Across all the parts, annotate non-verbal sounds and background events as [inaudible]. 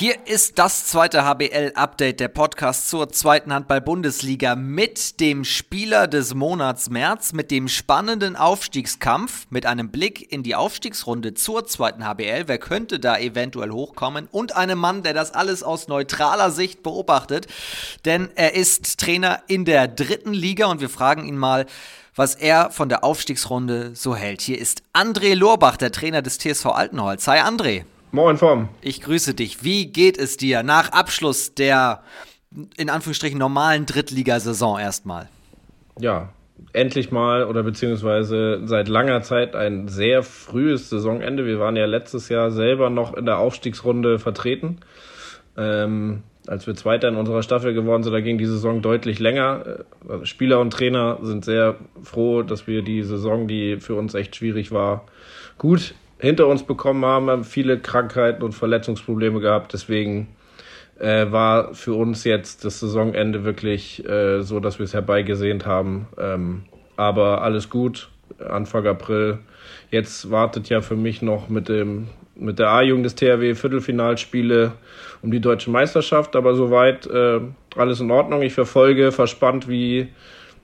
Hier ist das zweite HBL-Update, der Podcast zur zweiten Handball-Bundesliga mit dem Spieler des Monats März, mit dem spannenden Aufstiegskampf, mit einem Blick in die Aufstiegsrunde zur zweiten HBL. Wer könnte da eventuell hochkommen? Und einem Mann, der das alles aus neutraler Sicht beobachtet, denn er ist Trainer in der dritten Liga und wir fragen ihn mal, was er von der Aufstiegsrunde so hält. Hier ist André Lorbach, der Trainer des TSV Altenholz. Hi André. Moin Form. Ich grüße dich. Wie geht es dir nach Abschluss der in Anführungsstrichen normalen Drittligasaison erstmal? Ja, endlich mal oder beziehungsweise seit langer Zeit ein sehr frühes Saisonende. Wir waren ja letztes Jahr selber noch in der Aufstiegsrunde vertreten. Ähm, als wir Zweiter in unserer Staffel geworden sind, da ging die Saison deutlich länger. Also Spieler und Trainer sind sehr froh, dass wir die Saison, die für uns echt schwierig war, gut hinter uns bekommen haben, haben viele Krankheiten und Verletzungsprobleme gehabt. Deswegen äh, war für uns jetzt das Saisonende wirklich äh, so, dass wir es herbeigesehnt haben. Ähm, aber alles gut, Anfang April. Jetzt wartet ja für mich noch mit dem mit der A-Jugend des THW Viertelfinalspiele um die deutsche Meisterschaft, aber soweit äh, alles in Ordnung. Ich verfolge verspannt, wie,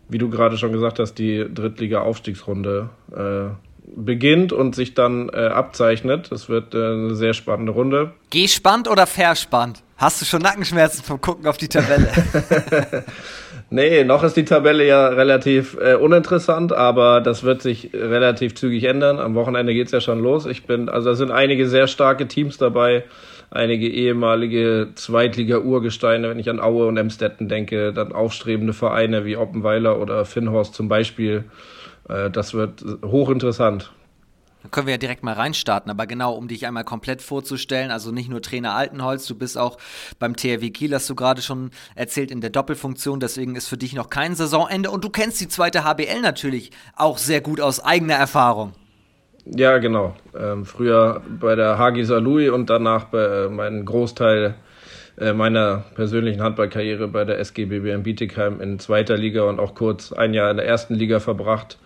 wie du gerade schon gesagt hast, die Drittliga-Aufstiegsrunde äh, beginnt und sich dann äh, abzeichnet. Das wird äh, eine sehr spannende Runde. Gespannt oder verspannt? Hast du schon Nackenschmerzen vom Gucken auf die Tabelle? [laughs] [laughs] nee, noch ist die Tabelle ja relativ äh, uninteressant, aber das wird sich relativ zügig ändern. Am Wochenende geht's ja schon los. Ich bin, also da sind einige sehr starke Teams dabei, einige ehemalige Zweitliga-Urgesteine, wenn ich an Aue und Emstetten denke, dann aufstrebende Vereine wie Oppenweiler oder Finnhorst zum Beispiel. Äh, das wird hochinteressant. Dann können wir ja direkt mal reinstarten, aber genau, um dich einmal komplett vorzustellen, also nicht nur Trainer Altenholz, du bist auch beim THW Kiel, hast du gerade schon erzählt, in der Doppelfunktion, deswegen ist für dich noch kein Saisonende und du kennst die zweite HBL natürlich auch sehr gut aus eigener Erfahrung. Ja, genau. Ähm, früher bei der HG Salui und danach bei äh, meinem Großteil äh, meiner persönlichen Handballkarriere bei der SG BBM Bietigheim in zweiter Liga und auch kurz ein Jahr in der ersten Liga verbracht.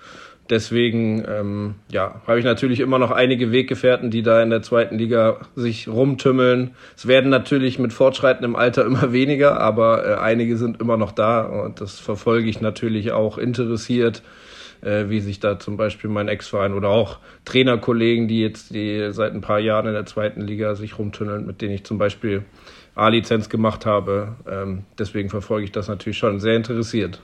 Deswegen ähm, ja, habe ich natürlich immer noch einige Weggefährten, die da in der zweiten Liga sich rumtümmeln. Es werden natürlich mit fortschreitendem Alter [laughs] immer weniger, aber äh, einige sind immer noch da und das verfolge ich natürlich auch interessiert, äh, wie sich da zum Beispiel mein Ex-Verein oder auch Trainerkollegen, die jetzt die seit ein paar Jahren in der zweiten Liga sich rumtünneln, mit denen ich zum Beispiel A-Lizenz gemacht habe. Ähm, deswegen verfolge ich das natürlich schon sehr interessiert.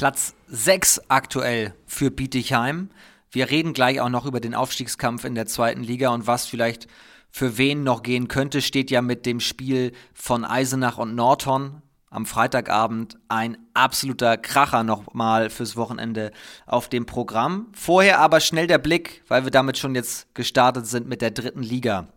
Platz 6 aktuell für Bietigheim. Wir reden gleich auch noch über den Aufstiegskampf in der zweiten Liga und was vielleicht für wen noch gehen könnte, steht ja mit dem Spiel von Eisenach und Norton am Freitagabend ein absoluter Kracher nochmal fürs Wochenende auf dem Programm. Vorher aber schnell der Blick, weil wir damit schon jetzt gestartet sind mit der dritten Liga.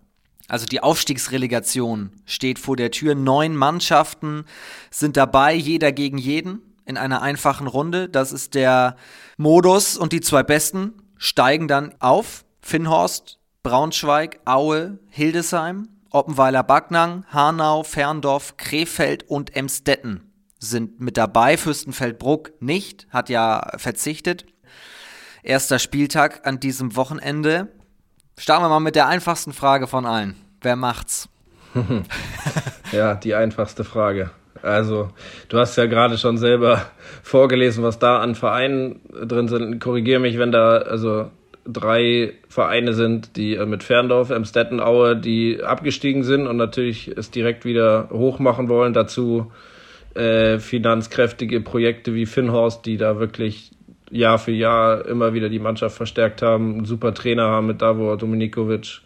Also die Aufstiegsrelegation steht vor der Tür. Neun Mannschaften sind dabei, jeder gegen jeden in einer einfachen Runde. Das ist der Modus und die zwei Besten steigen dann auf. Finnhorst, Braunschweig, Aue, Hildesheim, Oppenweiler, Backnang, Hanau, Ferndorf, Krefeld und Emstetten sind mit dabei. Fürstenfeldbruck nicht, hat ja verzichtet. Erster Spieltag an diesem Wochenende. Starten wir mal mit der einfachsten Frage von allen. Wer macht's? [laughs] [laughs] ja, die einfachste Frage. Also, du hast ja gerade schon selber [laughs] vorgelesen, was da an Vereinen drin sind. Korrigiere mich, wenn da also drei Vereine sind, die äh, mit Ferndorf, Emstetten, Aue, die abgestiegen sind und natürlich es direkt wieder hochmachen wollen. Dazu äh, finanzkräftige Projekte wie Finnhorst, die da wirklich Jahr für Jahr immer wieder die Mannschaft verstärkt haben, einen super Trainer haben mit Davor Dominikovic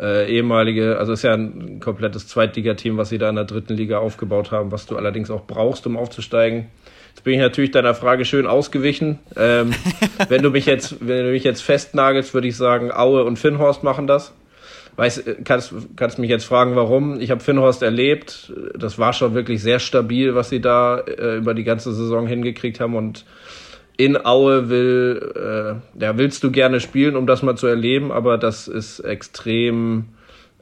äh, ehemalige, also ist ja ein komplettes Zweitligateam, was sie da in der dritten Liga aufgebaut haben, was du allerdings auch brauchst, um aufzusteigen. Jetzt bin ich natürlich deiner Frage schön ausgewichen. Ähm, [laughs] wenn du mich jetzt, wenn du mich jetzt festnagelst, würde ich sagen, Aue und Finnhorst machen das. Weißt, kannst, kannst mich jetzt fragen, warum? Ich habe Finnhorst erlebt. Das war schon wirklich sehr stabil, was sie da äh, über die ganze Saison hingekriegt haben und in Aue will, äh, ja, willst du gerne spielen, um das mal zu erleben, aber das ist extrem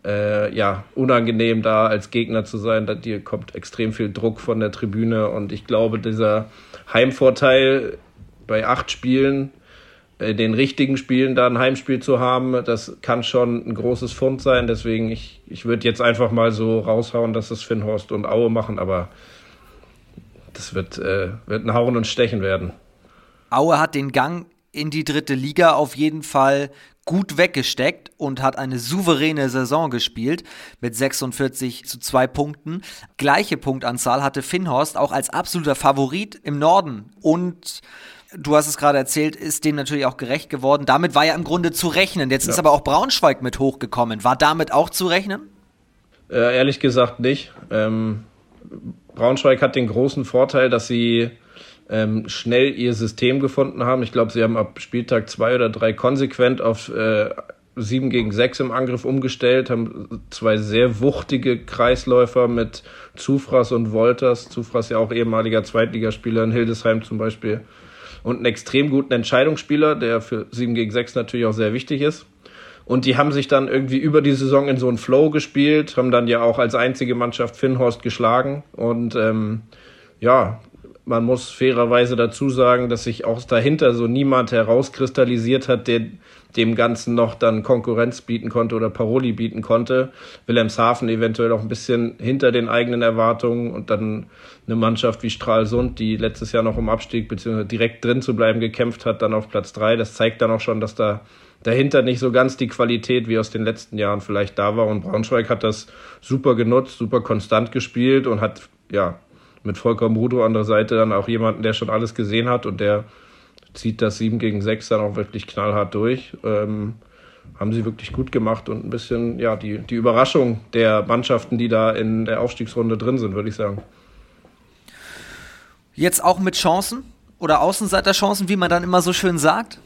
äh, ja, unangenehm, da als Gegner zu sein. Da dir kommt extrem viel Druck von der Tribüne und ich glaube, dieser Heimvorteil bei acht Spielen in den richtigen Spielen da ein Heimspiel zu haben, das kann schon ein großes Fund sein. Deswegen, ich, ich würde jetzt einfach mal so raushauen, dass es Finnhorst und Aue machen, aber das wird, äh, wird ein Hauen und Stechen werden. Aue hat den Gang in die dritte Liga auf jeden Fall gut weggesteckt und hat eine souveräne Saison gespielt mit 46 zu 2 Punkten. Gleiche Punktanzahl hatte Finnhorst auch als absoluter Favorit im Norden und du hast es gerade erzählt, ist dem natürlich auch gerecht geworden. Damit war ja im Grunde zu rechnen. Jetzt ja. ist aber auch Braunschweig mit hochgekommen. War damit auch zu rechnen? Äh, ehrlich gesagt nicht. Ähm, Braunschweig hat den großen Vorteil, dass sie ähm, schnell ihr System gefunden haben. Ich glaube, sie haben ab Spieltag zwei oder drei konsequent auf äh, 7 gegen 6 im Angriff umgestellt, haben zwei sehr wuchtige Kreisläufer mit Zufrass und Wolters. Zufrass ja auch ehemaliger Zweitligaspieler in Hildesheim zum Beispiel. Und einen extrem guten Entscheidungsspieler, der für 7 gegen 6 natürlich auch sehr wichtig ist. Und die haben sich dann irgendwie über die Saison in so einen Flow gespielt, haben dann ja auch als einzige Mannschaft Finnhorst geschlagen. Und ähm, ja, man muss fairerweise dazu sagen, dass sich auch dahinter so niemand herauskristallisiert hat, der dem Ganzen noch dann Konkurrenz bieten konnte oder Paroli bieten konnte. Wilhelmshaven eventuell auch ein bisschen hinter den eigenen Erwartungen und dann eine Mannschaft wie Stralsund, die letztes Jahr noch um Abstieg bzw. direkt drin zu bleiben gekämpft hat, dann auf Platz drei. Das zeigt dann auch schon, dass da dahinter nicht so ganz die Qualität wie aus den letzten Jahren vielleicht da war. Und Braunschweig hat das super genutzt, super konstant gespielt und hat ja mit Volker Brudo an der Seite dann auch jemanden, der schon alles gesehen hat und der zieht das 7 gegen 6 dann auch wirklich knallhart durch. Ähm, haben sie wirklich gut gemacht und ein bisschen, ja, die, die Überraschung der Mannschaften, die da in der Aufstiegsrunde drin sind, würde ich sagen. Jetzt auch mit Chancen oder Außenseiterchancen, wie man dann immer so schön sagt?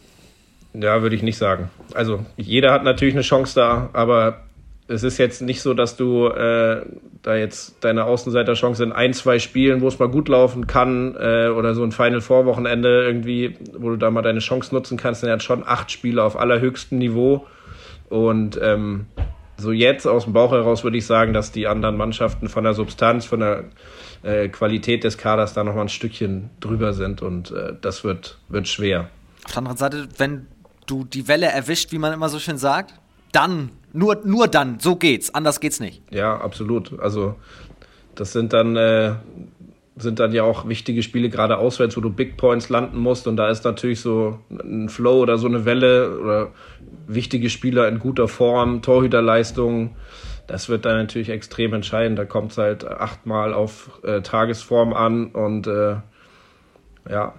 Ja, würde ich nicht sagen. Also jeder hat natürlich eine Chance da, aber es ist jetzt nicht so, dass du äh, da jetzt deine Außenseiterchance in ein, zwei Spielen, wo es mal gut laufen kann, äh, oder so ein Final Vorwochenende irgendwie, wo du da mal deine Chance nutzen kannst, sind ja schon acht Spiele auf allerhöchstem Niveau. Und ähm, so jetzt aus dem Bauch heraus würde ich sagen, dass die anderen Mannschaften von der Substanz, von der äh, Qualität des Kaders da nochmal ein Stückchen drüber sind und äh, das wird, wird schwer. Auf der anderen Seite, wenn du die Welle erwischt, wie man immer so schön sagt, dann, nur, nur dann, so geht's, anders geht's nicht. Ja, absolut. Also das sind dann, äh, sind dann ja auch wichtige Spiele, gerade auswärts, wo du Big Points landen musst und da ist natürlich so ein Flow oder so eine Welle oder wichtige Spieler in guter Form, Torhüterleistung. Das wird dann natürlich extrem entscheidend. Da kommt es halt achtmal auf äh, Tagesform an und äh, ja,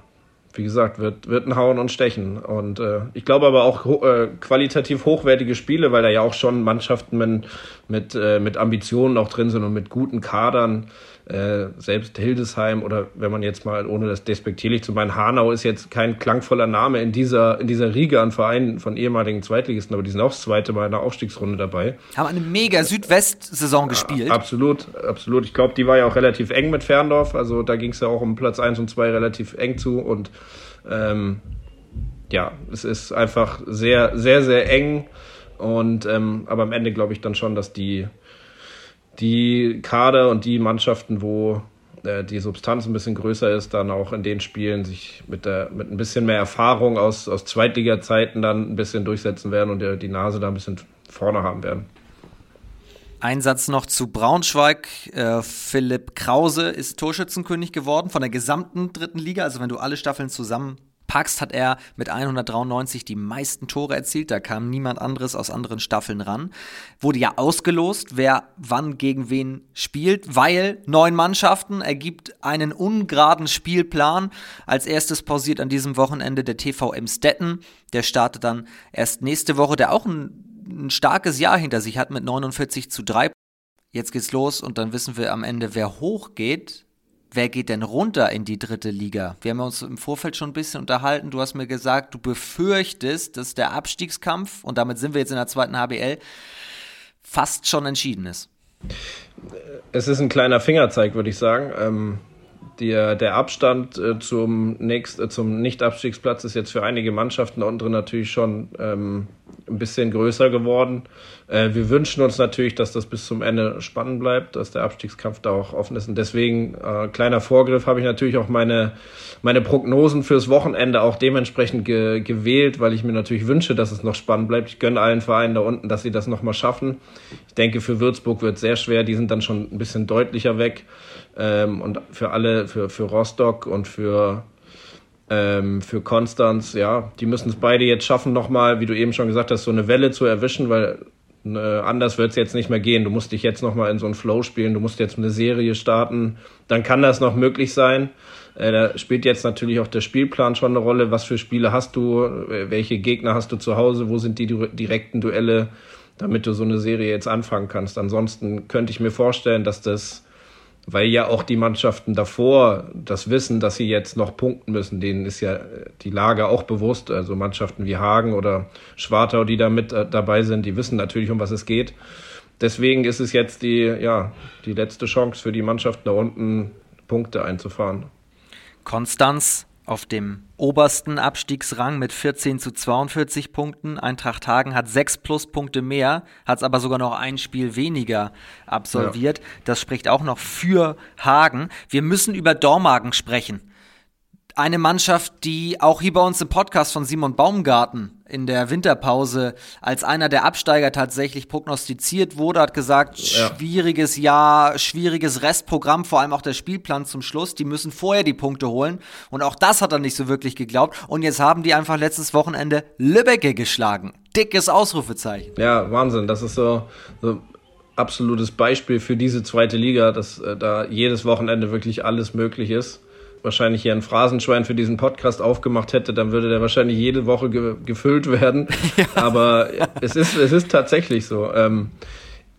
wie gesagt, wird, wird ein Hauen und Stechen. Und äh, ich glaube aber auch ho äh, qualitativ hochwertige Spiele, weil da ja auch schon Mannschaften mit, mit, äh, mit Ambitionen auch drin sind und mit guten Kadern. Äh, selbst Hildesheim oder wenn man jetzt mal, ohne das despektierlich zu meinen, Hanau ist jetzt kein klangvoller Name in dieser, in dieser Riege an Vereinen von ehemaligen Zweitligisten, aber die sind auch das zweite Mal in der Aufstiegsrunde dabei. Haben eine mega Südwest-Saison gespielt. Ja, absolut, absolut. Ich glaube, die war ja auch relativ eng mit Ferndorf, also da ging es ja auch um Platz 1 und 2 relativ eng zu und ähm, ja, es ist einfach sehr, sehr, sehr eng und ähm, aber am Ende glaube ich dann schon, dass die die Kader und die Mannschaften, wo äh, die Substanz ein bisschen größer ist, dann auch in den Spielen sich mit, der, mit ein bisschen mehr Erfahrung aus, aus Zweitliga-Zeiten dann ein bisschen durchsetzen werden und die, die Nase da ein bisschen vorne haben werden. Ein Satz noch zu Braunschweig. Äh, Philipp Krause ist Torschützenkönig geworden von der gesamten dritten Liga. Also wenn du alle Staffeln zusammen packst, hat er mit 193 die meisten Tore erzielt. Da kam niemand anderes aus anderen Staffeln ran. Wurde ja ausgelost, wer wann gegen wen spielt, weil neun Mannschaften ergibt einen ungeraden Spielplan. Als erstes pausiert an diesem Wochenende der TV Emstetten. Der startet dann erst nächste Woche, der auch ein, ein starkes Jahr hinter sich hat mit 49 zu 3. Jetzt geht's los und dann wissen wir am Ende, wer hochgeht wer geht denn runter in die dritte Liga? Wir haben uns im Vorfeld schon ein bisschen unterhalten. Du hast mir gesagt, du befürchtest, dass der Abstiegskampf, und damit sind wir jetzt in der zweiten HBL, fast schon entschieden ist. Es ist ein kleiner Fingerzeig, würde ich sagen. Ähm, der, der Abstand äh, zum, äh, zum Nicht-Abstiegsplatz ist jetzt für einige Mannschaften da unten natürlich schon ähm, ein bisschen größer geworden. Äh, wir wünschen uns natürlich, dass das bis zum Ende spannend bleibt, dass der Abstiegskampf da auch offen ist. Und deswegen, äh, kleiner Vorgriff, habe ich natürlich auch meine, meine Prognosen fürs Wochenende auch dementsprechend ge gewählt, weil ich mir natürlich wünsche, dass es noch spannend bleibt. Ich gönne allen Vereinen da unten, dass sie das nochmal schaffen. Ich denke, für Würzburg wird es sehr schwer. Die sind dann schon ein bisschen deutlicher weg. Ähm, und für alle, für, für Rostock und für ähm, für Konstanz, ja, die müssen es beide jetzt schaffen, nochmal, wie du eben schon gesagt hast, so eine Welle zu erwischen, weil äh, anders wird es jetzt nicht mehr gehen. Du musst dich jetzt nochmal in so einen Flow spielen, du musst jetzt eine Serie starten, dann kann das noch möglich sein. Äh, da spielt jetzt natürlich auch der Spielplan schon eine Rolle. Was für Spiele hast du? Welche Gegner hast du zu Hause? Wo sind die direkten Duelle, damit du so eine Serie jetzt anfangen kannst? Ansonsten könnte ich mir vorstellen, dass das weil ja auch die Mannschaften davor das wissen, dass sie jetzt noch punkten müssen. Denen ist ja die Lage auch bewusst. Also Mannschaften wie Hagen oder Schwartau, die da mit äh, dabei sind, die wissen natürlich, um was es geht. Deswegen ist es jetzt die, ja, die letzte Chance für die Mannschaften da unten, Punkte einzufahren. Konstanz auf dem obersten Abstiegsrang mit 14 zu 42 Punkten. Eintracht Hagen hat sechs Pluspunkte mehr, hat es aber sogar noch ein Spiel weniger absolviert. Ja. Das spricht auch noch für Hagen. Wir müssen über Dormagen sprechen eine Mannschaft, die auch hier bei uns im Podcast von Simon Baumgarten in der Winterpause als einer der Absteiger tatsächlich prognostiziert wurde, hat gesagt, ja. schwieriges Jahr, schwieriges Restprogramm, vor allem auch der Spielplan zum Schluss. Die müssen vorher die Punkte holen. Und auch das hat er nicht so wirklich geglaubt. Und jetzt haben die einfach letztes Wochenende Lübbecke geschlagen. Dickes Ausrufezeichen. Ja, Wahnsinn. Das ist so, so absolutes Beispiel für diese zweite Liga, dass äh, da jedes Wochenende wirklich alles möglich ist wahrscheinlich hier ein Phrasenschwein für diesen Podcast aufgemacht hätte, dann würde der wahrscheinlich jede Woche ge gefüllt werden. [laughs] Ja. Aber es ist, es ist tatsächlich so. Ähm,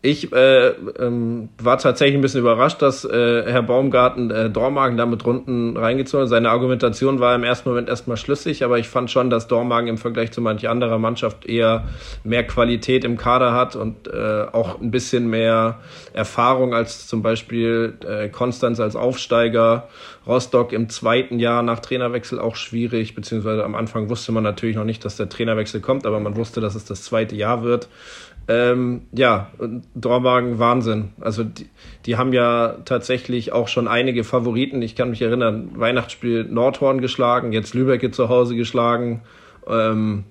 ich äh, ähm, war tatsächlich ein bisschen überrascht, dass äh, Herr Baumgarten äh, Dormagen damit Runden reingezogen hat. Seine Argumentation war im ersten Moment erstmal schlüssig, aber ich fand schon, dass Dormagen im Vergleich zu manch anderer Mannschaft eher mehr Qualität im Kader hat und äh, auch ein bisschen mehr Erfahrung als zum Beispiel äh, Konstanz als Aufsteiger. Rostock im zweiten Jahr nach Trainerwechsel auch schwierig, beziehungsweise am Anfang wusste man natürlich noch nicht, dass der Trainerwechsel kommt, aber man wusste, dass es das zweite Jahr wird. Ähm, ja, Dormagen Wahnsinn. Also die, die haben ja tatsächlich auch schon einige Favoriten. Ich kann mich erinnern, Weihnachtsspiel Nordhorn geschlagen, jetzt Lübeck zu Hause geschlagen. Ähm,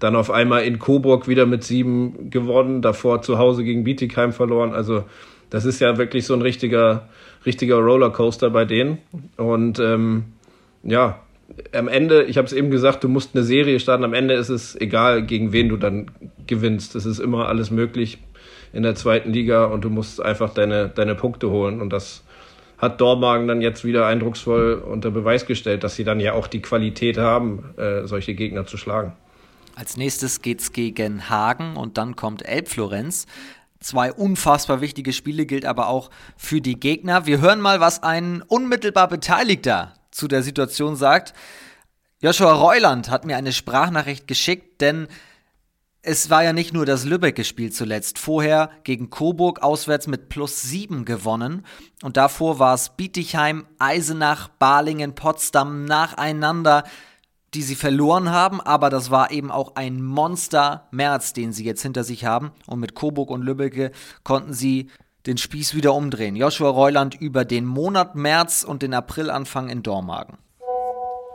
dann auf einmal in Coburg wieder mit sieben gewonnen, davor zu Hause gegen Bietigheim verloren. Also das ist ja wirklich so ein richtiger, richtiger Rollercoaster bei denen. Und ähm, ja, am Ende, ich habe es eben gesagt, du musst eine Serie starten. Am Ende ist es egal, gegen wen du dann gewinnst. Es ist immer alles möglich in der zweiten Liga und du musst einfach deine, deine Punkte holen. Und das hat Dormagen dann jetzt wieder eindrucksvoll unter Beweis gestellt, dass sie dann ja auch die Qualität haben, äh, solche Gegner zu schlagen. Als nächstes geht's gegen Hagen und dann kommt Elbflorenz. Zwei unfassbar wichtige Spiele gilt aber auch für die Gegner. Wir hören mal, was ein unmittelbar Beteiligter zu der Situation sagt. Joshua Reuland hat mir eine Sprachnachricht geschickt, denn es war ja nicht nur das Lübeck-Spiel zuletzt. Vorher gegen Coburg auswärts mit plus sieben gewonnen. Und davor war es Bietigheim, Eisenach, Balingen, Potsdam nacheinander, die sie verloren haben. Aber das war eben auch ein Monster-März, den sie jetzt hinter sich haben. Und mit Coburg und Lübeck konnten sie den Spieß wieder umdrehen. Joshua Reuland über den Monat März und den Aprilanfang in Dormagen.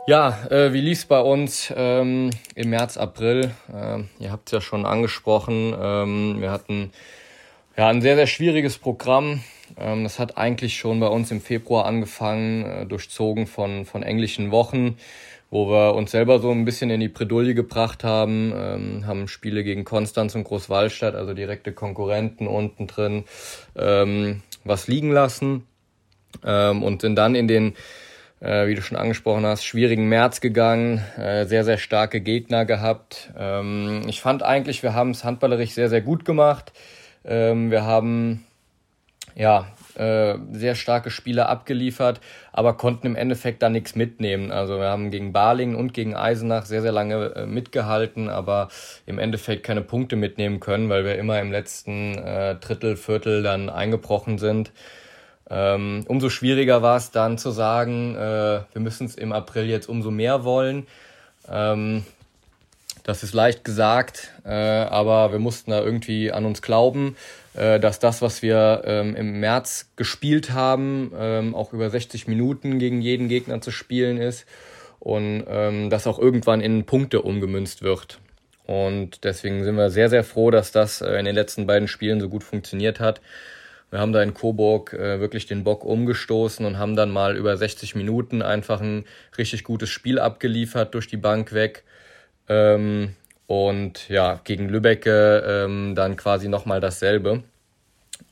Ja, äh, wie lief's bei uns ähm, im März, April? Äh, ihr habt es ja schon angesprochen. Ähm, wir hatten ja ein sehr, sehr schwieriges Programm. Ähm, das hat eigentlich schon bei uns im Februar angefangen, äh, durchzogen von, von englischen Wochen wo wir uns selber so ein bisschen in die Bredouille gebracht haben, ähm, haben Spiele gegen Konstanz und Großwallstadt, also direkte Konkurrenten unten drin, ähm, was liegen lassen ähm, und sind dann in den, äh, wie du schon angesprochen hast, schwierigen März gegangen, äh, sehr, sehr starke Gegner gehabt. Ähm, ich fand eigentlich, wir haben es handballerisch sehr, sehr gut gemacht. Ähm, wir haben ja, äh, sehr starke Spiele abgeliefert, aber konnten im Endeffekt da nichts mitnehmen. Also wir haben gegen Balingen und gegen Eisenach sehr, sehr lange äh, mitgehalten, aber im Endeffekt keine Punkte mitnehmen können, weil wir immer im letzten äh, Drittel, Viertel dann eingebrochen sind. Ähm, umso schwieriger war es dann zu sagen, äh, wir müssen es im April jetzt umso mehr wollen. Ähm, das ist leicht gesagt, äh, aber wir mussten da irgendwie an uns glauben, äh, dass das, was wir ähm, im März gespielt haben, ähm, auch über 60 Minuten gegen jeden Gegner zu spielen ist und ähm, das auch irgendwann in Punkte umgemünzt wird. Und deswegen sind wir sehr, sehr froh, dass das äh, in den letzten beiden Spielen so gut funktioniert hat. Wir haben da in Coburg äh, wirklich den Bock umgestoßen und haben dann mal über 60 Minuten einfach ein richtig gutes Spiel abgeliefert durch die Bank weg. Ähm, und ja, gegen Lübbecke ähm, dann quasi nochmal dasselbe.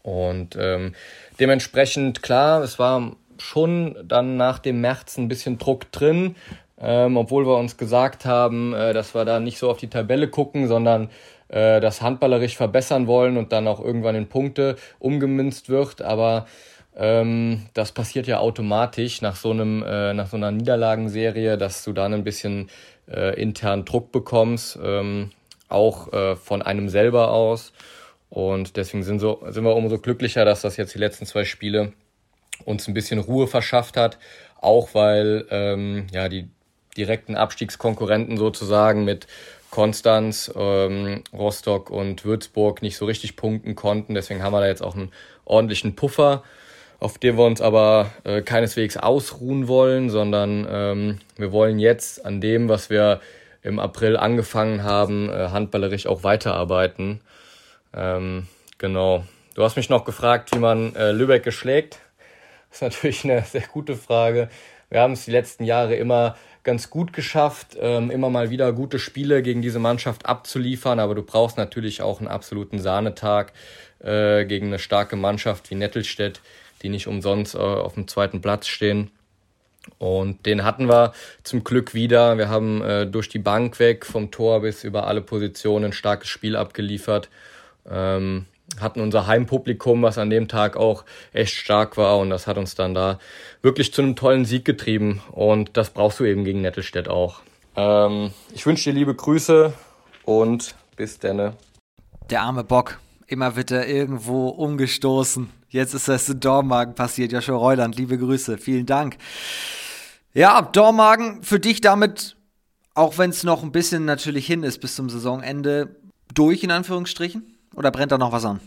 Und ähm, dementsprechend, klar, es war schon dann nach dem März ein bisschen Druck drin, ähm, obwohl wir uns gesagt haben, äh, dass wir da nicht so auf die Tabelle gucken, sondern äh, das handballerisch verbessern wollen und dann auch irgendwann in Punkte umgemünzt wird. Aber ähm, das passiert ja automatisch nach so einem, äh, nach so einer Niederlagenserie, dass du dann ein bisschen äh, intern Druck bekommst, ähm, auch äh, von einem selber aus. Und deswegen sind, so, sind wir umso glücklicher, dass das jetzt die letzten zwei Spiele uns ein bisschen Ruhe verschafft hat. Auch weil ähm, ja, die direkten Abstiegskonkurrenten sozusagen mit Konstanz, ähm, Rostock und Würzburg nicht so richtig punkten konnten. Deswegen haben wir da jetzt auch einen ordentlichen Puffer, auf dem wir uns aber äh, keineswegs ausruhen wollen, sondern ähm, wir wollen jetzt an dem, was wir im April angefangen haben, äh, handballerisch auch weiterarbeiten. Ähm, genau. Du hast mich noch gefragt, wie man äh, Lübeck geschlägt. Das ist natürlich eine sehr gute Frage. Wir haben es die letzten Jahre immer ganz gut geschafft, ähm, immer mal wieder gute Spiele gegen diese Mannschaft abzuliefern, aber du brauchst natürlich auch einen absoluten Sahnetag äh, gegen eine starke Mannschaft wie Nettelstedt, die nicht umsonst äh, auf dem zweiten Platz stehen. Und den hatten wir zum Glück wieder. Wir haben äh, durch die Bank weg, vom Tor bis über alle Positionen ein starkes Spiel abgeliefert. Ähm, hatten unser Heimpublikum, was an dem Tag auch echt stark war und das hat uns dann da wirklich zu einem tollen Sieg getrieben und das brauchst du eben gegen Nettelstedt auch. Ähm, ich wünsche dir liebe Grüße und bis denne. Der arme Bock, immer wird er irgendwo umgestoßen. Jetzt ist das in Dormagen passiert. Joshua Reuland, liebe Grüße, vielen Dank. Ja, Dormagen, für dich damit, auch wenn es noch ein bisschen natürlich hin ist bis zum Saisonende, durch in Anführungsstrichen? Oder brennt da noch was an?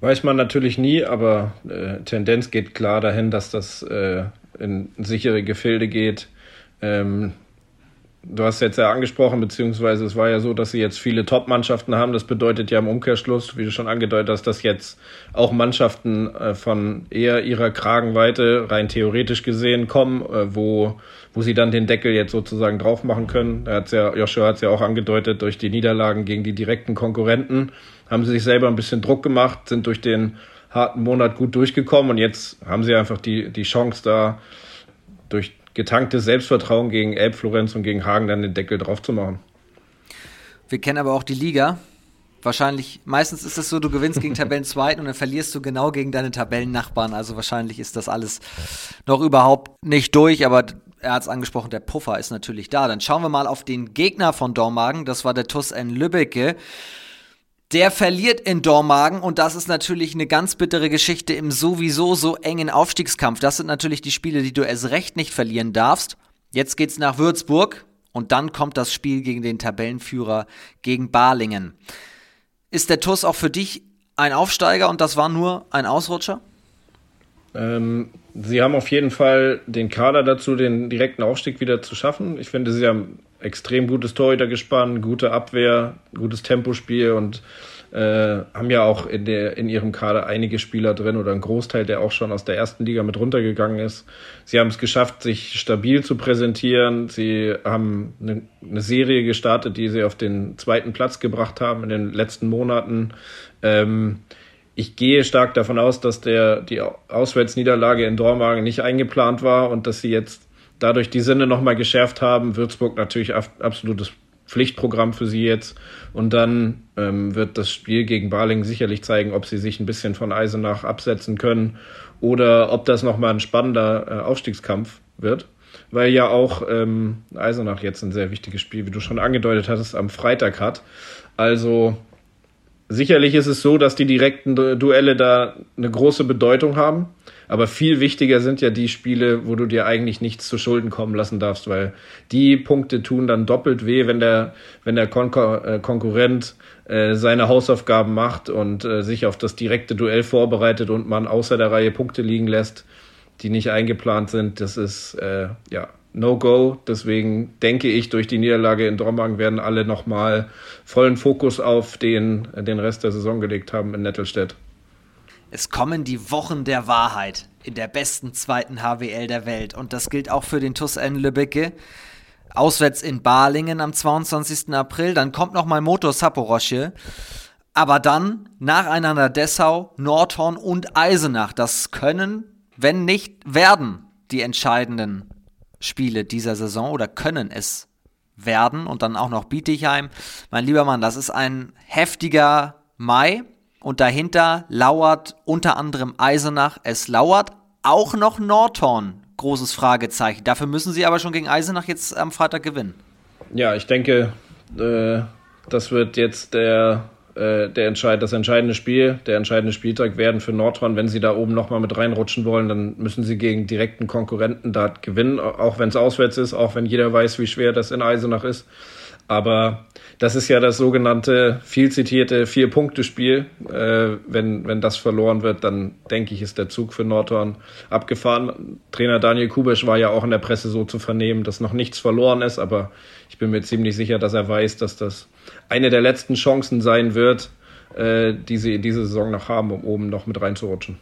Weiß man natürlich nie, aber äh, Tendenz geht klar dahin, dass das äh, in sichere Gefilde geht. Ähm, du hast jetzt ja angesprochen, beziehungsweise es war ja so, dass sie jetzt viele Top-Mannschaften haben. Das bedeutet ja im Umkehrschluss, wie du schon angedeutet hast, dass jetzt auch Mannschaften äh, von eher ihrer Kragenweite rein theoretisch gesehen kommen, äh, wo wo sie dann den Deckel jetzt sozusagen drauf machen können. Er hat's ja, Joshua hat es ja auch angedeutet, durch die Niederlagen gegen die direkten Konkurrenten haben sie sich selber ein bisschen Druck gemacht, sind durch den harten Monat gut durchgekommen und jetzt haben sie einfach die, die Chance da durch getanktes Selbstvertrauen gegen Elbflorenz und gegen Hagen dann den Deckel drauf zu machen. Wir kennen aber auch die Liga. Wahrscheinlich, meistens ist es so, du gewinnst gegen [laughs] Tabellenzweiten und dann verlierst du genau gegen deine Tabellennachbarn. Also wahrscheinlich ist das alles noch überhaupt nicht durch, aber er hat es angesprochen, der Puffer ist natürlich da. Dann schauen wir mal auf den Gegner von Dormagen. Das war der TuS N Lübbecke. Der verliert in Dormagen und das ist natürlich eine ganz bittere Geschichte im sowieso so engen Aufstiegskampf. Das sind natürlich die Spiele, die du erst recht nicht verlieren darfst. Jetzt geht's nach Würzburg und dann kommt das Spiel gegen den Tabellenführer gegen Balingen. Ist der TuS auch für dich ein Aufsteiger und das war nur ein Ausrutscher? Ähm, sie haben auf jeden Fall den Kader dazu, den direkten Aufstieg wieder zu schaffen. Ich finde, sie haben extrem gutes Torhütergespann, gute Abwehr, gutes Tempospiel und äh, haben ja auch in, der, in ihrem Kader einige Spieler drin oder einen Großteil, der auch schon aus der ersten Liga mit runtergegangen ist. Sie haben es geschafft, sich stabil zu präsentieren. Sie haben eine, eine Serie gestartet, die sie auf den zweiten Platz gebracht haben in den letzten Monaten. Ähm, ich gehe stark davon aus, dass der, die Auswärtsniederlage in Dormagen nicht eingeplant war und dass sie jetzt dadurch die Sinne nochmal geschärft haben. Würzburg natürlich absolutes Pflichtprogramm für sie jetzt. Und dann ähm, wird das Spiel gegen Balingen sicherlich zeigen, ob sie sich ein bisschen von Eisenach absetzen können oder ob das nochmal ein spannender äh, Aufstiegskampf wird. Weil ja auch ähm, Eisenach jetzt ein sehr wichtiges Spiel, wie du schon angedeutet hattest, am Freitag hat. Also sicherlich ist es so, dass die direkten Duelle da eine große Bedeutung haben. Aber viel wichtiger sind ja die Spiele, wo du dir eigentlich nichts zu Schulden kommen lassen darfst, weil die Punkte tun dann doppelt weh, wenn der, wenn der Konkur äh, Konkurrent äh, seine Hausaufgaben macht und äh, sich auf das direkte Duell vorbereitet und man außer der Reihe Punkte liegen lässt, die nicht eingeplant sind. Das ist äh, ja No-Go. Deswegen denke ich, durch die Niederlage in Dormagen werden alle nochmal vollen Fokus auf den, den Rest der Saison gelegt haben in Nettelstedt. Es kommen die Wochen der Wahrheit in der besten zweiten HWL der Welt. Und das gilt auch für den TUS N Lübbecke. Auswärts in Balingen am 22. April. Dann kommt nochmal Motor Saporosche. Aber dann nacheinander Dessau, Nordhorn und Eisenach. Das können, wenn nicht werden, die entscheidenden Spiele dieser Saison oder können es werden und dann auch noch Bietigheim. Mein lieber Mann, das ist ein heftiger Mai und dahinter lauert unter anderem Eisenach. Es lauert auch noch Nordhorn. Großes Fragezeichen. Dafür müssen sie aber schon gegen Eisenach jetzt am Freitag gewinnen. Ja, ich denke, äh, das wird jetzt der äh, der entscheid das entscheidende Spiel, der entscheidende Spieltag werden für Nordhorn. Wenn sie da oben nochmal mit reinrutschen wollen, dann müssen sie gegen direkten Konkurrenten da gewinnen, auch wenn es auswärts ist, auch wenn jeder weiß, wie schwer das in Eisenach ist. Aber das ist ja das sogenannte viel zitierte Vier-Punkte-Spiel. Äh, wenn, wenn das verloren wird, dann denke ich, ist der Zug für Nordhorn abgefahren. Trainer Daniel Kubesch war ja auch in der Presse so zu vernehmen, dass noch nichts verloren ist, aber ich bin mir ziemlich sicher, dass er weiß, dass das eine der letzten Chancen sein wird, äh, die sie in dieser Saison noch haben, um oben noch mit reinzurutschen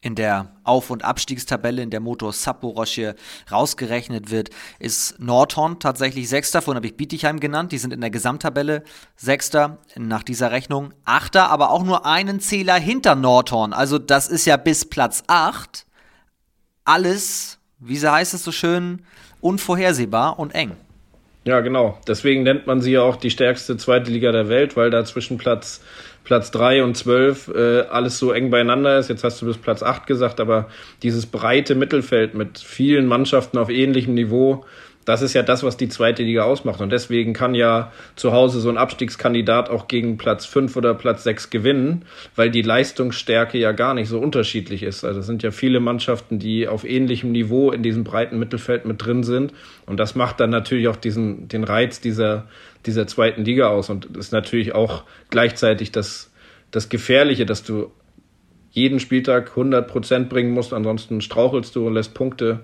in der Auf- und Abstiegstabelle, in der Motor Sapporoche rausgerechnet wird, ist Nordhorn tatsächlich Sechster. Vorhin habe ich Bietigheim genannt. Die sind in der Gesamttabelle Sechster nach dieser Rechnung. Achter, aber auch nur einen Zähler hinter Nordhorn. Also das ist ja bis Platz 8 alles, wie heißt es so schön, unvorhersehbar und eng. Ja, genau. Deswegen nennt man sie ja auch die stärkste zweite Liga der Welt, weil da zwischen Platz Platz 3 und 12 äh, alles so eng beieinander ist. Jetzt hast du bis Platz 8 gesagt, aber dieses breite Mittelfeld mit vielen Mannschaften auf ähnlichem Niveau, das ist ja das, was die zweite Liga ausmacht. Und deswegen kann ja zu Hause so ein Abstiegskandidat auch gegen Platz 5 oder Platz 6 gewinnen, weil die Leistungsstärke ja gar nicht so unterschiedlich ist. Also es sind ja viele Mannschaften, die auf ähnlichem Niveau in diesem breiten Mittelfeld mit drin sind. Und das macht dann natürlich auch diesen, den Reiz dieser, dieser zweiten Liga aus und ist natürlich auch gleichzeitig das, das Gefährliche, dass du jeden Spieltag 100 Prozent bringen musst, ansonsten strauchelst du und lässt Punkte,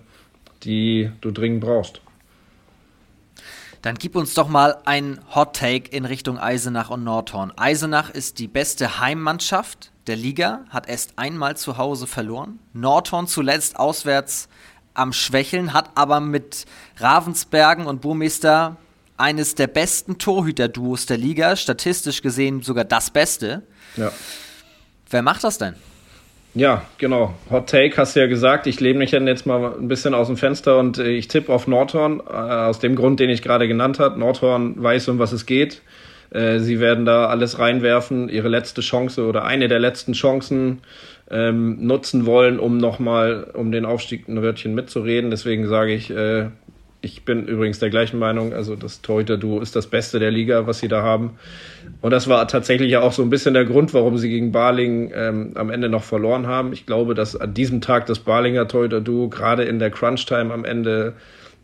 die du dringend brauchst. Dann gib uns doch mal ein Hot Take in Richtung Eisenach und Nordhorn. Eisenach ist die beste Heimmannschaft der Liga, hat erst einmal zu Hause verloren. Nordhorn zuletzt auswärts am Schwächeln, hat aber mit Ravensbergen und Burmeister eines der besten Torhüter-Duos der Liga, statistisch gesehen sogar das Beste. Ja. Wer macht das denn? Ja, genau. Hot Take hast du ja gesagt. Ich lehne mich dann jetzt mal ein bisschen aus dem Fenster und äh, ich tippe auf Nordhorn, äh, aus dem Grund, den ich gerade genannt habe. Nordhorn weiß, um was es geht. Äh, sie werden da alles reinwerfen, ihre letzte Chance oder eine der letzten Chancen ähm, nutzen wollen, um nochmal um den Aufstieg ein Wörtchen mitzureden. Deswegen sage ich, äh, ich bin übrigens der gleichen Meinung. Also das Torhüter-Duo ist das Beste der Liga, was sie da haben. Und das war tatsächlich ja auch so ein bisschen der Grund, warum sie gegen Barling ähm, am Ende noch verloren haben. Ich glaube, dass an diesem Tag das Barlinger Torhüter-Duo gerade in der Crunch-Time am Ende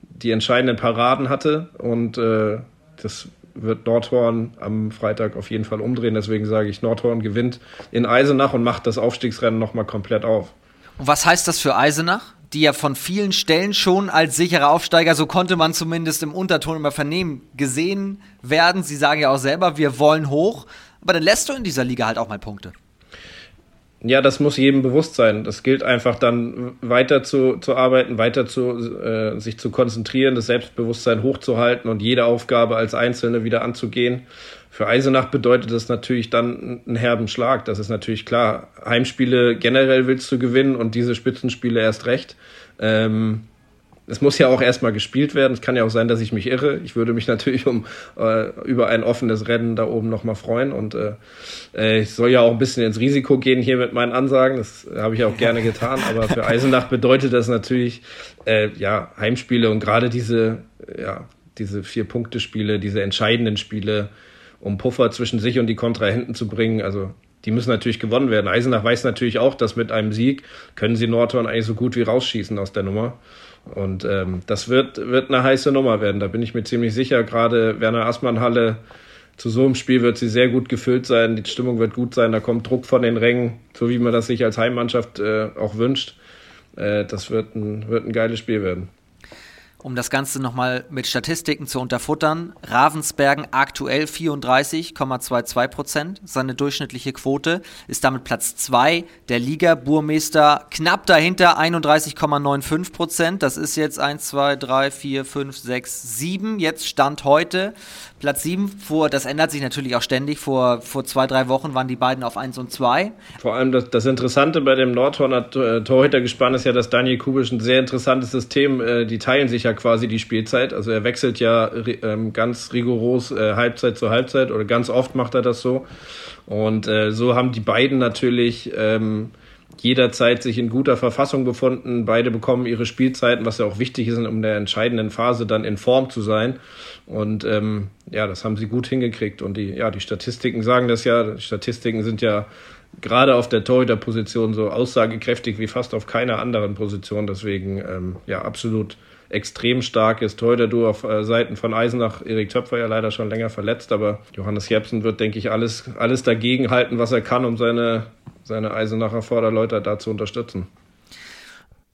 die entscheidenden Paraden hatte. Und äh, das wird Nordhorn am Freitag auf jeden Fall umdrehen. Deswegen sage ich, Nordhorn gewinnt in Eisenach und macht das Aufstiegsrennen nochmal komplett auf. Und was heißt das für Eisenach? Die ja von vielen Stellen schon als sicherer Aufsteiger, so konnte man zumindest im Unterton immer vernehmen, gesehen werden. Sie sagen ja auch selber, wir wollen hoch. Aber dann lässt du in dieser Liga halt auch mal Punkte. Ja, das muss jedem bewusst sein. Das gilt einfach dann weiter zu, zu arbeiten, weiter zu, äh, sich zu konzentrieren, das Selbstbewusstsein hochzuhalten und jede Aufgabe als Einzelne wieder anzugehen. Für Eisenach bedeutet das natürlich dann einen herben Schlag. Das ist natürlich klar. Heimspiele generell willst du gewinnen und diese Spitzenspiele erst recht. Ähm, es muss ja auch erstmal gespielt werden. Es kann ja auch sein, dass ich mich irre. Ich würde mich [laughs] natürlich um äh, über ein offenes Rennen da oben nochmal freuen. Und äh, äh, ich soll ja auch ein bisschen ins Risiko gehen hier mit meinen Ansagen. Das habe ich auch gerne getan. Aber für Eisenach bedeutet das natürlich äh, ja Heimspiele und gerade diese ja diese vier Punkte Spiele, diese entscheidenden Spiele um Puffer zwischen sich und die Kontrahenten zu bringen. Also die müssen natürlich gewonnen werden. Eisenach weiß natürlich auch, dass mit einem Sieg können sie Nordhorn eigentlich so gut wie rausschießen aus der Nummer. Und ähm, das wird, wird eine heiße Nummer werden, da bin ich mir ziemlich sicher. Gerade Werner Assmann Halle zu so einem Spiel wird sie sehr gut gefüllt sein, die Stimmung wird gut sein, da kommt Druck von den Rängen, so wie man das sich als Heimmannschaft äh, auch wünscht. Äh, das wird ein, wird ein geiles Spiel werden. Um das Ganze nochmal mit Statistiken zu unterfuttern, Ravensbergen aktuell 34,22 Prozent, seine durchschnittliche Quote, ist damit Platz 2 der Liga. Burmeister knapp dahinter 31,95 Prozent. Das ist jetzt 1, 2, 3, 4, 5, 6, 7. Jetzt Stand heute. Platz 7, vor, das ändert sich natürlich auch ständig. Vor, vor zwei, drei Wochen waren die beiden auf 1 und 2. Vor allem das, das Interessante bei dem Nordhorner äh, Torhütergespann ist ja, dass Daniel Kubisch ein sehr interessantes System, äh, die teilen sich ja quasi die Spielzeit. Also er wechselt ja ähm, ganz rigoros äh, Halbzeit zu Halbzeit oder ganz oft macht er das so. Und äh, so haben die beiden natürlich ähm, jederzeit sich in guter Verfassung befunden. Beide bekommen ihre Spielzeiten, was ja auch wichtig ist, um in der entscheidenden Phase dann in Form zu sein. Und ähm, ja, das haben sie gut hingekriegt. Und die, ja, die Statistiken sagen das ja. Die Statistiken sind ja gerade auf der Torhüterposition so aussagekräftig wie fast auf keiner anderen Position. Deswegen ähm, ja absolut extrem starkes Torhüter-Duo auf äh, Seiten von Eisenach. Erik Töpfer ja leider schon länger verletzt, aber Johannes Jepsen wird, denke ich, alles, alles dagegen halten, was er kann, um seine seine Eisenacher Vorderleute da zu unterstützen.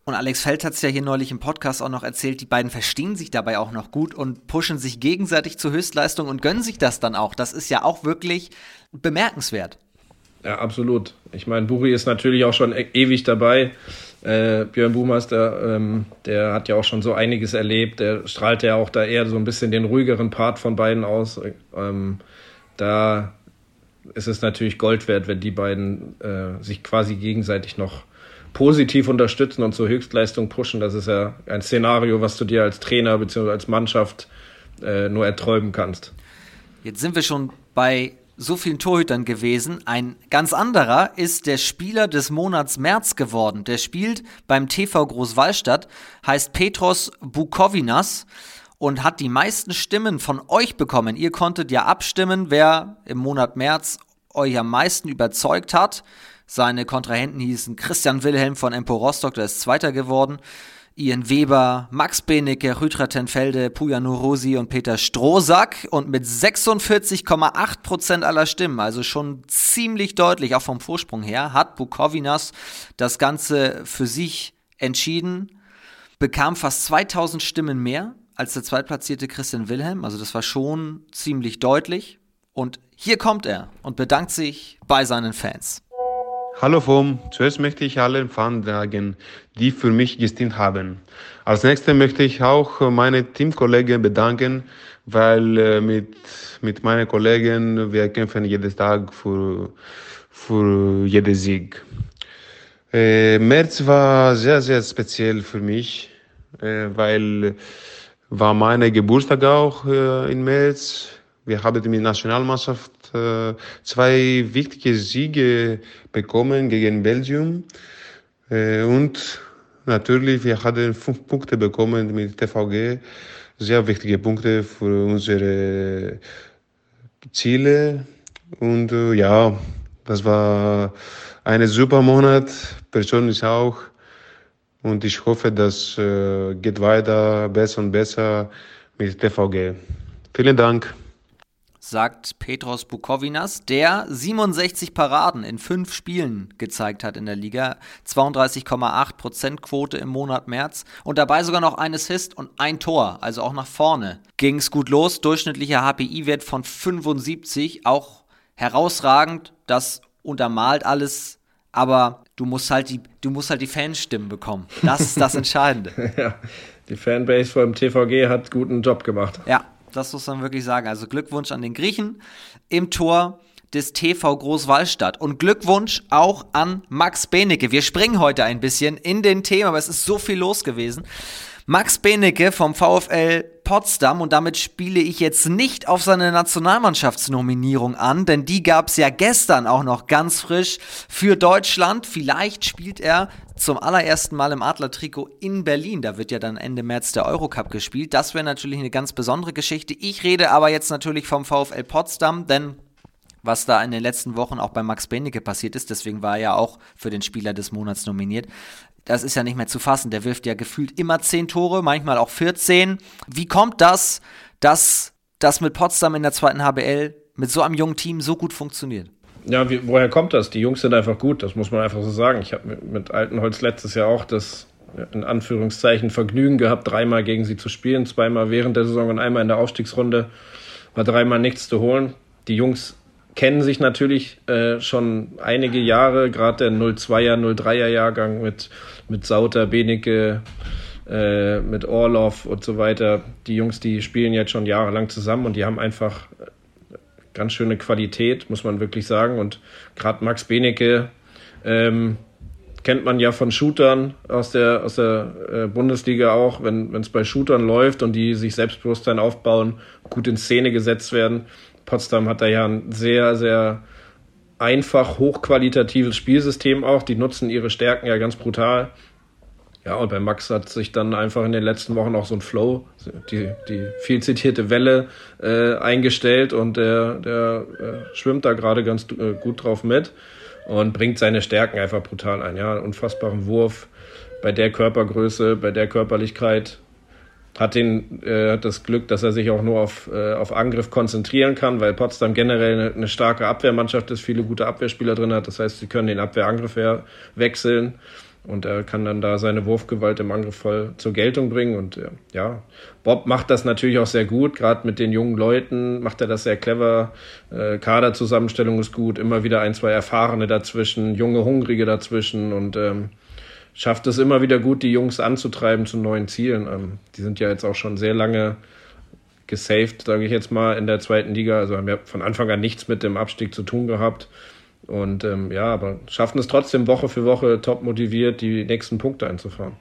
Und Alex Feld hat es ja hier neulich im Podcast auch noch erzählt, die beiden verstehen sich dabei auch noch gut und pushen sich gegenseitig zur Höchstleistung und gönnen sich das dann auch. Das ist ja auch wirklich bemerkenswert. Ja, absolut. Ich meine, Buri ist natürlich auch schon e ewig dabei. Äh, Björn Buhmeister, ähm, der hat ja auch schon so einiges erlebt. Der strahlt ja auch da eher so ein bisschen den ruhigeren Part von beiden aus. Ähm, da ist es natürlich Gold wert, wenn die beiden äh, sich quasi gegenseitig noch positiv unterstützen und zur Höchstleistung pushen. Das ist ja ein Szenario, was du dir als Trainer bzw. als Mannschaft äh, nur erträumen kannst. Jetzt sind wir schon bei so vielen Torhütern gewesen. Ein ganz anderer ist der Spieler des Monats März geworden. Der spielt beim TV Großwallstadt, heißt Petros Bukovinas und hat die meisten Stimmen von euch bekommen. Ihr konntet ja abstimmen, wer im Monat März euch am meisten überzeugt hat. Seine Kontrahenten hießen Christian Wilhelm von Empo Rostock, der ist Zweiter geworden. Ian Weber, Max Benecke, Rütra Tenfelde, Puja Nurosi und Peter Strohsack und mit 46,8 Prozent aller Stimmen, also schon ziemlich deutlich, auch vom Vorsprung her, hat Bukovinas das Ganze für sich entschieden, bekam fast 2000 Stimmen mehr als der zweitplatzierte Christian Wilhelm. Also das war schon ziemlich deutlich. Und hier kommt er und bedankt sich bei seinen Fans. Hallo Vom, zuerst möchte ich allen Fans sagen, die für mich gestimmt haben. Als nächstes möchte ich auch meine Teamkollegen bedanken, weil äh, mit, mit meinen Kollegen wir kämpfen jeden Tag für, für jeden Sieg. Äh, März war sehr, sehr speziell für mich, äh, weil war meine Geburtstag auch äh, im März. Wir haben mit Nationalmannschaft äh, zwei wichtige Siege bekommen gegen Belgium. Äh, und natürlich, wir hatten fünf Punkte bekommen mit TVG. Sehr wichtige Punkte für unsere Ziele. Und äh, ja, das war ein super Monat, persönlich auch. Und ich hoffe, das äh, geht weiter besser und besser mit TVG. Vielen Dank. Sagt Petros Bukovinas, der 67 Paraden in fünf Spielen gezeigt hat in der Liga, 32,8% Quote im Monat März und dabei sogar noch ein Assist und ein Tor, also auch nach vorne. Ging es gut los, durchschnittlicher HPI-Wert von 75, auch herausragend, das untermalt alles aber du musst halt die, du musst halt die Fanstimmen bekommen. Das ist das [laughs] Entscheidende. ja, die Fanbase vor dem TVG hat guten Job gemacht. Ja, das muss man wirklich sagen. Also Glückwunsch an den Griechen im Tor des TV Großwallstadt. Und Glückwunsch auch an Max Benecke. Wir springen heute ein bisschen in den Thema, aber es ist so viel los gewesen. Max Benecke vom VfL Potsdam und damit spiele ich jetzt nicht auf seine Nationalmannschaftsnominierung an, denn die gab es ja gestern auch noch ganz frisch für Deutschland. Vielleicht spielt er zum allerersten Mal im Adler-Trikot in Berlin. Da wird ja dann Ende März der Eurocup gespielt. Das wäre natürlich eine ganz besondere Geschichte. Ich rede aber jetzt natürlich vom VfL Potsdam, denn was da in den letzten Wochen auch bei Max Benecke passiert ist, deswegen war er ja auch für den Spieler des Monats nominiert, das ist ja nicht mehr zu fassen. Der wirft ja gefühlt immer 10 Tore, manchmal auch 14. Wie kommt das, dass das mit Potsdam in der zweiten HBL mit so einem jungen Team so gut funktioniert? Ja, wie, woher kommt das? Die Jungs sind einfach gut, das muss man einfach so sagen. Ich habe mit, Altenholz letztes Jahr auch das in Anführungszeichen Vergnügen gehabt, dreimal gegen sie zu spielen, zweimal während der Saison und einmal in der Aufstiegsrunde. War dreimal nichts zu holen. Die Jungs kennen sich natürlich äh, schon einige Jahre, gerade der 02er, 03er Jahrgang mit, mit Sauter, Benecke, äh, mit Orlov und so weiter. Die Jungs, die spielen jetzt schon jahrelang zusammen und die haben einfach ganz schöne Qualität, muss man wirklich sagen. Und gerade Max Benecke ähm, kennt man ja von Shootern aus der, aus der äh, Bundesliga auch, wenn es bei Shootern läuft und die sich Selbstbewusstsein aufbauen, gut in Szene gesetzt werden Potsdam hat da ja ein sehr, sehr einfach, hochqualitatives Spielsystem auch. Die nutzen ihre Stärken ja ganz brutal. Ja, und bei Max hat sich dann einfach in den letzten Wochen auch so ein Flow, die, die viel zitierte Welle äh, eingestellt und der, der äh, schwimmt da gerade ganz äh, gut drauf mit und bringt seine Stärken einfach brutal ein. Ja, unfassbaren Wurf bei der Körpergröße, bei der Körperlichkeit hat, den, äh, das Glück, dass er sich auch nur auf, äh, auf Angriff konzentrieren kann, weil Potsdam generell eine, eine, starke Abwehrmannschaft ist, viele gute Abwehrspieler drin hat. Das heißt, sie können den Abwehrangriff wechseln und er kann dann da seine Wurfgewalt im Angriff voll zur Geltung bringen. Und äh, ja, Bob macht das natürlich auch sehr gut, gerade mit den jungen Leuten macht er das sehr clever. Äh, Kaderzusammenstellung ist gut, immer wieder ein, zwei Erfahrene dazwischen, junge, hungrige dazwischen und ähm, schafft es immer wieder gut, die Jungs anzutreiben zu neuen Zielen. Ähm, die sind ja jetzt auch schon sehr lange gesaved, sage ich jetzt mal, in der zweiten Liga. Also haben ja von Anfang an nichts mit dem Abstieg zu tun gehabt. Und ähm, ja, aber schaffen es trotzdem Woche für Woche top motiviert, die nächsten Punkte einzufahren.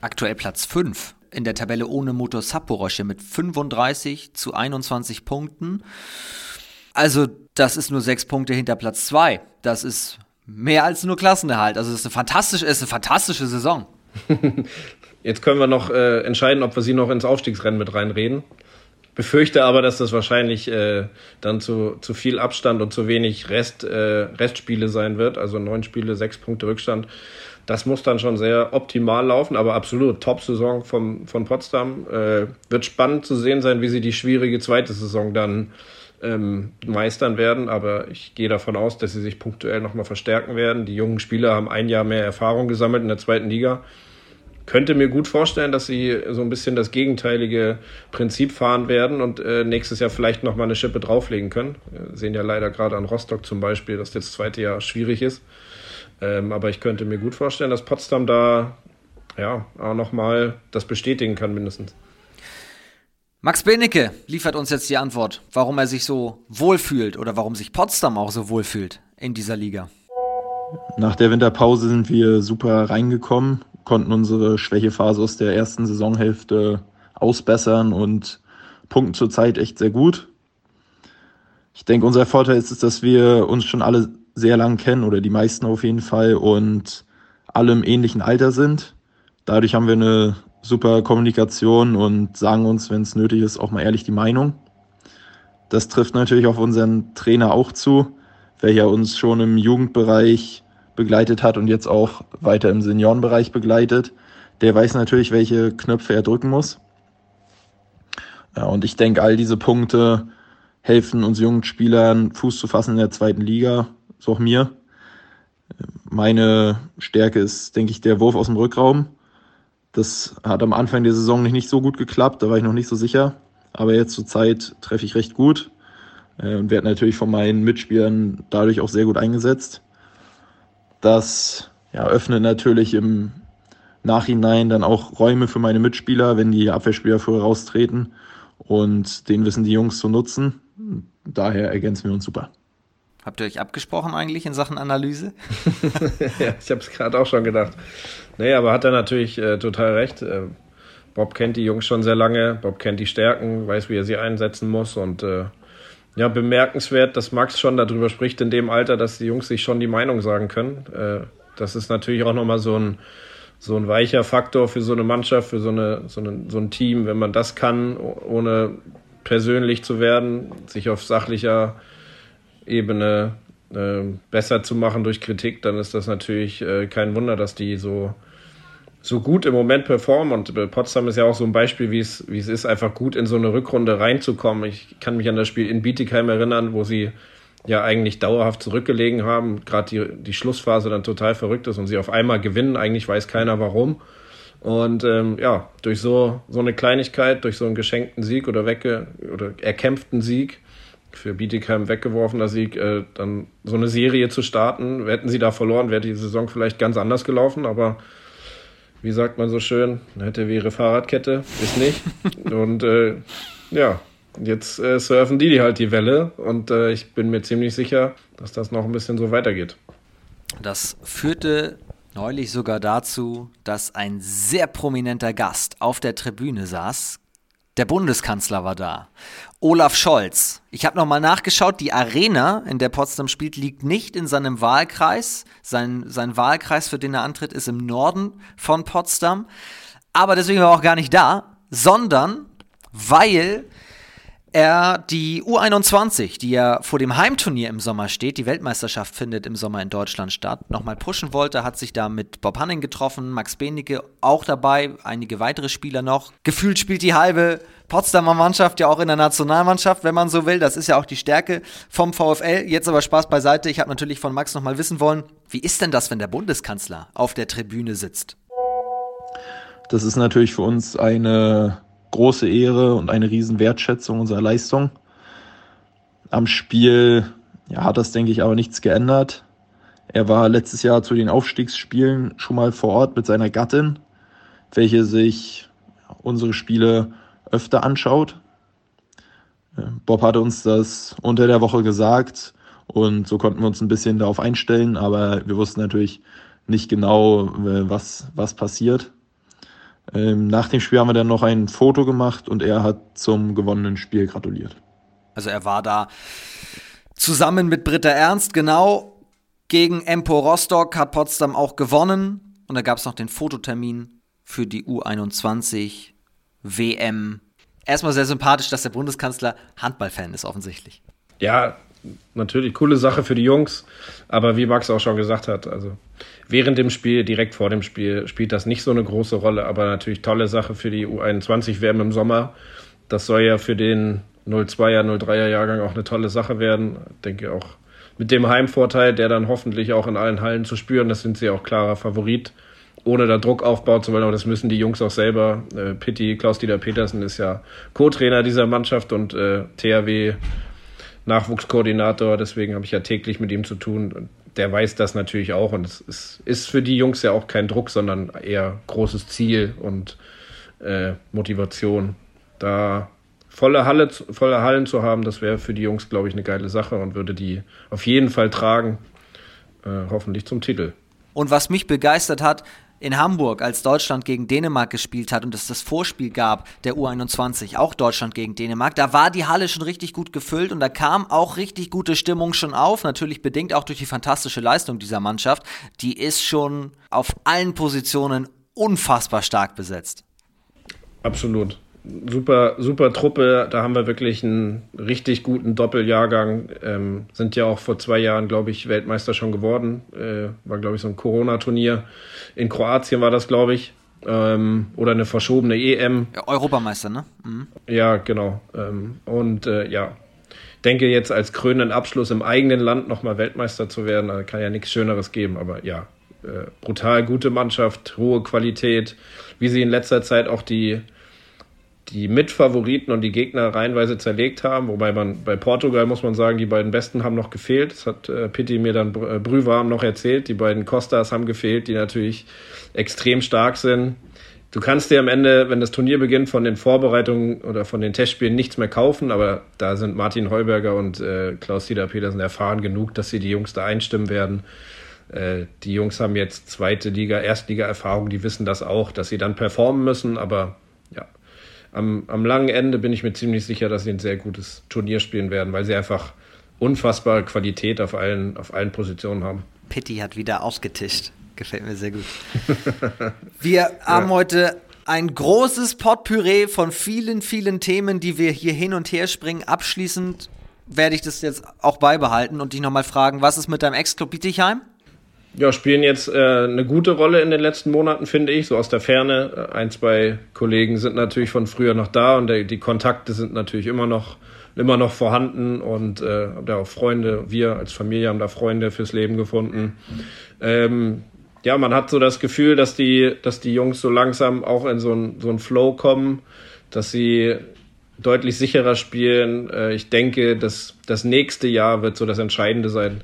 Aktuell Platz 5 in der Tabelle ohne Motor Saporosche mit 35 zu 21 Punkten. Also, das ist nur sechs Punkte hinter Platz 2. Das ist mehr als nur Klassenerhalt. Also es ist eine fantastische, ist eine fantastische Saison. [laughs] Jetzt können wir noch äh, entscheiden, ob wir sie noch ins Aufstiegsrennen mit reinreden. Befürchte aber, dass das wahrscheinlich äh, dann zu, zu viel Abstand und zu wenig Rest, äh, Restspiele sein wird. Also neun Spiele, sechs Punkte Rückstand. Das muss dann schon sehr optimal laufen, aber absolut Top-Saison von, Potsdam. Äh, wird spannend zu sehen sein, wie sie die schwierige zweite Saison dann ähm, meistern werden, aber ich gehe davon aus, dass sie sich punktuell nochmal verstärken werden. Die jungen Spieler haben ein Jahr mehr Erfahrung gesammelt in der zweiten Liga. Könnte mir gut vorstellen, dass sie so ein bisschen das gegenteilige Prinzip fahren werden und äh, nächstes Jahr vielleicht nochmal eine Schippe drauflegen können. Wir sehen ja leider gerade an Rostock zum Beispiel, dass das zweite Jahr schwierig ist. Ähm, aber ich könnte mir gut vorstellen, dass Potsdam da ja auch nochmal das bestätigen kann, mindestens. Max Benecke liefert uns jetzt die Antwort, warum er sich so wohlfühlt oder warum sich Potsdam auch so wohlfühlt in dieser Liga. Nach der Winterpause sind wir super reingekommen, konnten unsere Schwächephase aus der ersten Saisonhälfte ausbessern und punkten zurzeit echt sehr gut. Ich denke, unser Vorteil ist, dass wir uns schon alle sehr lang kennen oder die meisten auf jeden Fall und alle im ähnlichen Alter sind. Dadurch haben wir eine super Kommunikation und sagen uns, wenn es nötig ist, auch mal ehrlich die Meinung. Das trifft natürlich auf unseren Trainer auch zu, welcher uns schon im Jugendbereich begleitet hat und jetzt auch weiter im Seniorenbereich begleitet. Der weiß natürlich, welche Knöpfe er drücken muss. Ja, und ich denke, all diese Punkte helfen uns jungen Spielern Fuß zu fassen in der zweiten Liga, so auch mir. Meine Stärke ist, denke ich, der Wurf aus dem Rückraum. Das hat am Anfang der Saison nicht so gut geklappt, da war ich noch nicht so sicher. Aber jetzt zur Zeit treffe ich recht gut äh, und werde natürlich von meinen Mitspielern dadurch auch sehr gut eingesetzt. Das ja, öffnet natürlich im Nachhinein dann auch Räume für meine Mitspieler, wenn die Abwehrspieler früher raustreten. Und den wissen die Jungs zu nutzen. Daher ergänzen wir uns super. Habt ihr euch abgesprochen eigentlich in Sachen Analyse? [laughs] ja, ich habe es gerade auch schon gedacht. Nee, aber hat er natürlich äh, total recht. Äh, Bob kennt die Jungs schon sehr lange, Bob kennt die Stärken, weiß, wie er sie einsetzen muss und äh, ja, bemerkenswert, dass Max schon darüber spricht in dem Alter, dass die Jungs sich schon die Meinung sagen können. Äh, das ist natürlich auch nochmal so ein, so ein weicher Faktor für so eine Mannschaft, für so, eine, so, eine, so ein Team, wenn man das kann, ohne persönlich zu werden, sich auf sachlicher Ebene äh, besser zu machen durch Kritik, dann ist das natürlich äh, kein Wunder, dass die so so gut im Moment performen und äh, Potsdam ist ja auch so ein Beispiel, wie es, wie es ist, einfach gut in so eine Rückrunde reinzukommen. Ich kann mich an das Spiel in Bietigheim erinnern, wo sie ja eigentlich dauerhaft zurückgelegen haben, gerade die, die Schlussphase dann total verrückt ist und sie auf einmal gewinnen. Eigentlich weiß keiner warum. Und ähm, ja, durch so, so eine Kleinigkeit, durch so einen geschenkten Sieg oder wegge oder erkämpften Sieg, für Bietigheim weggeworfener Sieg, äh, dann so eine Serie zu starten. Hätten sie da verloren, wäre die Saison vielleicht ganz anders gelaufen, aber wie sagt man so schön, hätte wäre Fahrradkette, ist nicht. [laughs] und äh, ja, jetzt äh, surfen die, die halt die Welle und äh, ich bin mir ziemlich sicher, dass das noch ein bisschen so weitergeht. Das führte neulich sogar dazu, dass ein sehr prominenter Gast auf der Tribüne saß. Der Bundeskanzler war da. Olaf Scholz. Ich habe nochmal nachgeschaut, die Arena, in der Potsdam spielt, liegt nicht in seinem Wahlkreis. Sein, sein Wahlkreis, für den er antritt, ist im Norden von Potsdam. Aber deswegen war er auch gar nicht da, sondern weil er die U21, die ja vor dem Heimturnier im Sommer steht, die Weltmeisterschaft findet im Sommer in Deutschland statt, nochmal pushen wollte, hat sich da mit Bob Hanning getroffen, Max Benecke auch dabei, einige weitere Spieler noch. Gefühlt spielt die halbe Potsdamer Mannschaft ja auch in der Nationalmannschaft, wenn man so will. Das ist ja auch die Stärke vom VfL. Jetzt aber Spaß beiseite. Ich habe natürlich von Max nochmal wissen wollen, wie ist denn das, wenn der Bundeskanzler auf der Tribüne sitzt? Das ist natürlich für uns eine große Ehre und eine riesen Wertschätzung unserer Leistung. Am Spiel ja, hat das, denke ich, aber nichts geändert. Er war letztes Jahr zu den Aufstiegsspielen schon mal vor Ort mit seiner Gattin, welche sich unsere Spiele öfter anschaut. Bob hatte uns das unter der Woche gesagt und so konnten wir uns ein bisschen darauf einstellen, aber wir wussten natürlich nicht genau, was, was passiert. Ähm, nach dem Spiel haben wir dann noch ein Foto gemacht und er hat zum gewonnenen Spiel gratuliert. Also er war da zusammen mit Britta Ernst, genau. Gegen Empo Rostock hat Potsdam auch gewonnen. Und da gab es noch den Fototermin für die U21 WM. Erstmal sehr sympathisch, dass der Bundeskanzler Handballfan ist, offensichtlich. Ja, natürlich coole Sache für die Jungs, aber wie Max auch schon gesagt hat, also während dem Spiel, direkt vor dem Spiel, spielt das nicht so eine große Rolle, aber natürlich tolle Sache für die U21 WM im Sommer. Das soll ja für den 02er, 03er Jahrgang auch eine tolle Sache werden. Ich denke auch mit dem Heimvorteil, der dann hoffentlich auch in allen Hallen zu spüren, das sind sie auch klarer Favorit, ohne da Druck aufbauen zu wollen, aber das müssen die Jungs auch selber. Äh, Pitti, Klaus-Dieter Petersen ist ja Co-Trainer dieser Mannschaft und äh, THW Nachwuchskoordinator, deswegen habe ich ja täglich mit ihm zu tun. Der weiß das natürlich auch und es ist, ist für die Jungs ja auch kein Druck, sondern eher großes Ziel und äh, Motivation. Da volle Halle, volle Hallen zu haben, das wäre für die Jungs, glaube ich, eine geile Sache und würde die auf jeden Fall tragen, äh, hoffentlich zum Titel. Und was mich begeistert hat, in Hamburg, als Deutschland gegen Dänemark gespielt hat und es das Vorspiel gab, der U21, auch Deutschland gegen Dänemark, da war die Halle schon richtig gut gefüllt und da kam auch richtig gute Stimmung schon auf, natürlich bedingt auch durch die fantastische Leistung dieser Mannschaft. Die ist schon auf allen Positionen unfassbar stark besetzt. Absolut super, super Truppe. Da haben wir wirklich einen richtig guten Doppeljahrgang. Ähm, sind ja auch vor zwei Jahren, glaube ich, Weltmeister schon geworden. Äh, war, glaube ich, so ein Corona-Turnier. In Kroatien war das, glaube ich. Ähm, oder eine verschobene EM. Europameister, ne? Mhm. Ja, genau. Ähm, und äh, ja, denke jetzt als krönenden Abschluss im eigenen Land nochmal Weltmeister zu werden, also kann ja nichts Schöneres geben. Aber ja, äh, brutal gute Mannschaft, hohe Qualität. Wie sie in letzter Zeit auch die die Mitfavoriten und die Gegner reihenweise zerlegt haben. Wobei man bei Portugal muss man sagen, die beiden Besten haben noch gefehlt. Das hat äh, Pitti mir dann äh, brühwarm noch erzählt. Die beiden Costas haben gefehlt, die natürlich extrem stark sind. Du kannst dir am Ende, wenn das Turnier beginnt, von den Vorbereitungen oder von den Testspielen nichts mehr kaufen, aber da sind Martin Heuberger und äh, Klaus-Dieter Petersen erfahren genug, dass sie die Jungs da einstimmen werden. Äh, die Jungs haben jetzt zweite Liga, Erstliga-Erfahrung, die wissen das auch, dass sie dann performen müssen, aber ja, am, am langen Ende bin ich mir ziemlich sicher, dass sie ein sehr gutes Turnier spielen werden, weil sie einfach unfassbare Qualität auf allen, auf allen Positionen haben. Pitti hat wieder ausgetischt. Gefällt mir sehr gut. [laughs] Wir haben ja. heute ein großes Potpüree von vielen, vielen Themen, die wir hier hin und her springen. Abschließend werde ich das jetzt auch beibehalten und dich nochmal fragen, was ist mit deinem Ex-Club Bietigheim? Ja, spielen jetzt äh, eine gute Rolle in den letzten Monaten, finde ich, so aus der Ferne. Ein, zwei Kollegen sind natürlich von früher noch da und der, die Kontakte sind natürlich immer noch, immer noch vorhanden und äh, da auch Freunde, wir als Familie haben da Freunde fürs Leben gefunden. Ähm, ja, man hat so das Gefühl, dass die, dass die Jungs so langsam auch in so ein, so Flow kommen, dass sie deutlich sicherer spielen. Äh, ich denke, dass das nächste Jahr wird so das Entscheidende sein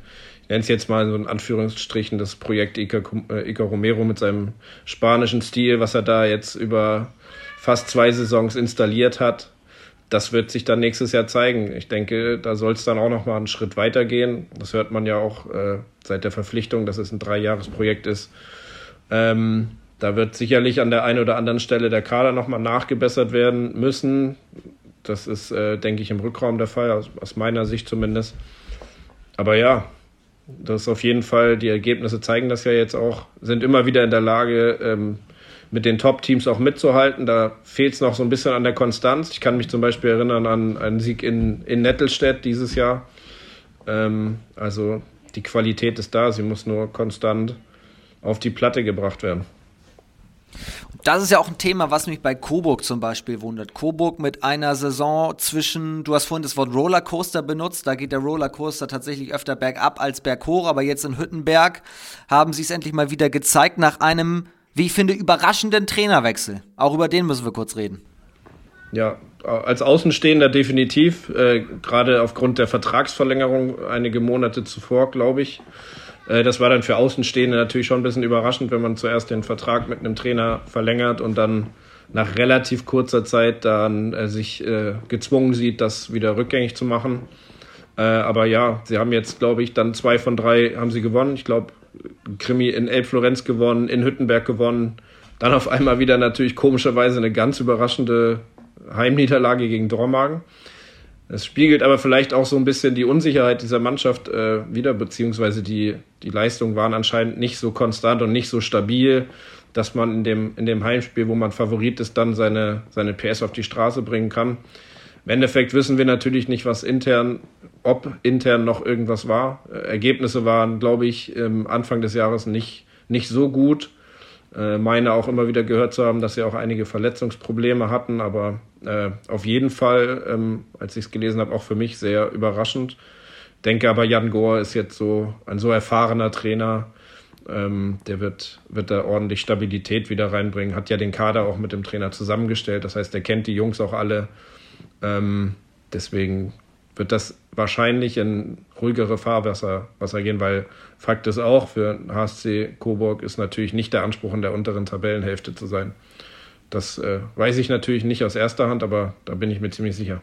nenne es jetzt mal so in Anführungsstrichen, das Projekt äh, Iker Romero mit seinem spanischen Stil, was er da jetzt über fast zwei Saisons installiert hat. Das wird sich dann nächstes Jahr zeigen. Ich denke, da soll es dann auch noch mal einen Schritt weiter gehen. Das hört man ja auch äh, seit der Verpflichtung, dass es ein Dreijahresprojekt ist. Ähm, da wird sicherlich an der einen oder anderen Stelle der Kader noch mal nachgebessert werden müssen. Das ist, äh, denke ich, im Rückraum der Fall, aus, aus meiner Sicht zumindest. Aber ja, das ist auf jeden Fall, die Ergebnisse zeigen das ja jetzt auch, sind immer wieder in der Lage, ähm, mit den Top-Teams auch mitzuhalten. Da fehlt es noch so ein bisschen an der Konstanz. Ich kann mich zum Beispiel erinnern an einen Sieg in, in Nettelstedt dieses Jahr. Ähm, also die Qualität ist da, sie muss nur konstant auf die Platte gebracht werden. Das ist ja auch ein Thema, was mich bei Coburg zum Beispiel wundert. Coburg mit einer Saison zwischen, du hast vorhin das Wort Rollercoaster benutzt, da geht der Rollercoaster tatsächlich öfter bergab als berghoch, aber jetzt in Hüttenberg haben sie es endlich mal wieder gezeigt nach einem, wie ich finde, überraschenden Trainerwechsel. Auch über den müssen wir kurz reden. Ja, als Außenstehender definitiv, äh, gerade aufgrund der Vertragsverlängerung einige Monate zuvor, glaube ich. Äh, das war dann für Außenstehende natürlich schon ein bisschen überraschend, wenn man zuerst den Vertrag mit einem Trainer verlängert und dann nach relativ kurzer Zeit dann äh, sich äh, gezwungen sieht, das wieder rückgängig zu machen. Äh, aber ja, sie haben jetzt, glaube ich, dann zwei von drei haben sie gewonnen. Ich glaube, Krimi in Elbflorenz gewonnen, in Hüttenberg gewonnen. Dann auf einmal wieder natürlich komischerweise eine ganz überraschende Heimniederlage gegen Dormagen. Es spiegelt aber vielleicht auch so ein bisschen die Unsicherheit dieser Mannschaft äh, wieder, beziehungsweise die, die Leistungen waren anscheinend nicht so konstant und nicht so stabil, dass man in dem, in dem Heimspiel, wo man Favorit ist, dann seine, seine PS auf die Straße bringen kann. Im Endeffekt wissen wir natürlich nicht, was intern, ob intern noch irgendwas war. Äh, Ergebnisse waren, glaube ich, Anfang des Jahres nicht, nicht so gut. Äh, meine auch immer wieder gehört zu haben, dass sie auch einige Verletzungsprobleme hatten, aber äh, auf jeden Fall, ähm, als ich es gelesen habe, auch für mich sehr überraschend. Denke aber, Jan Gohr ist jetzt so ein so erfahrener Trainer, ähm, der wird, wird da ordentlich Stabilität wieder reinbringen. Hat ja den Kader auch mit dem Trainer zusammengestellt, das heißt, er kennt die Jungs auch alle. Ähm, deswegen wird das wahrscheinlich in ruhigere Fahrwasser Wasser gehen, weil Fakt ist auch, für HSC Coburg ist natürlich nicht der Anspruch, in der unteren Tabellenhälfte zu sein. Das äh, weiß ich natürlich nicht aus erster Hand, aber da bin ich mir ziemlich sicher.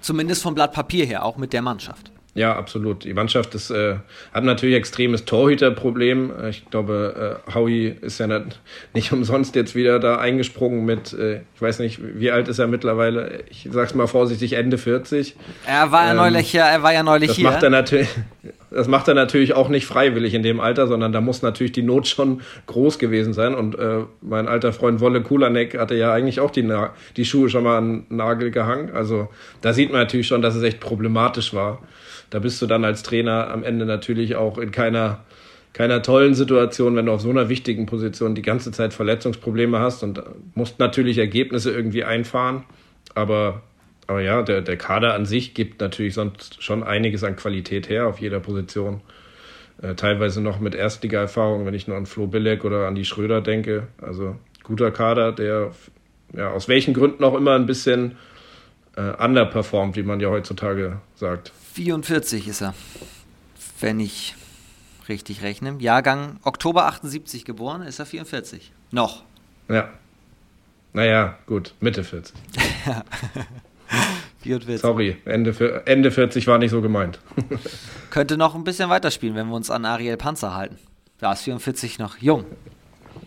Zumindest vom Blatt Papier her, auch mit der Mannschaft. Ja, absolut. Die Mannschaft ist, äh, hat natürlich extremes Torhüterproblem. Ich glaube, äh, Howie ist ja nicht, [laughs] nicht umsonst jetzt wieder da eingesprungen mit, äh, ich weiß nicht, wie alt ist er mittlerweile? Ich sag's mal vorsichtig, Ende 40. Er war ja ähm, neulich hier, er war ja neulich das hier. Macht er natürlich, [laughs] das macht er natürlich auch nicht freiwillig in dem Alter, sondern da muss natürlich die Not schon groß gewesen sein. Und äh, mein alter Freund Wolle Kulanek hatte ja eigentlich auch die, Na die Schuhe schon mal an den Nagel gehangen. Also da sieht man natürlich schon, dass es echt problematisch war da bist du dann als Trainer am Ende natürlich auch in keiner, keiner tollen Situation, wenn du auf so einer wichtigen Position die ganze Zeit Verletzungsprobleme hast und musst natürlich Ergebnisse irgendwie einfahren. Aber, aber ja, der, der Kader an sich gibt natürlich sonst schon einiges an Qualität her auf jeder Position. Äh, teilweise noch mit Erstliga-Erfahrung, wenn ich nur an Flo Billek oder an die Schröder denke. Also guter Kader, der ja, aus welchen Gründen auch immer ein bisschen äh, underperformt, wie man ja heutzutage sagt. 44 ist er, wenn ich richtig rechne. Jahrgang Oktober 78 geboren, ist er 44. Noch. Ja. Naja, gut, Mitte 40. 44. [laughs] Sorry, Ende, Ende 40 war nicht so gemeint. [laughs] Könnte noch ein bisschen weiterspielen, wenn wir uns an Ariel Panzer halten. Da ist 44 noch jung.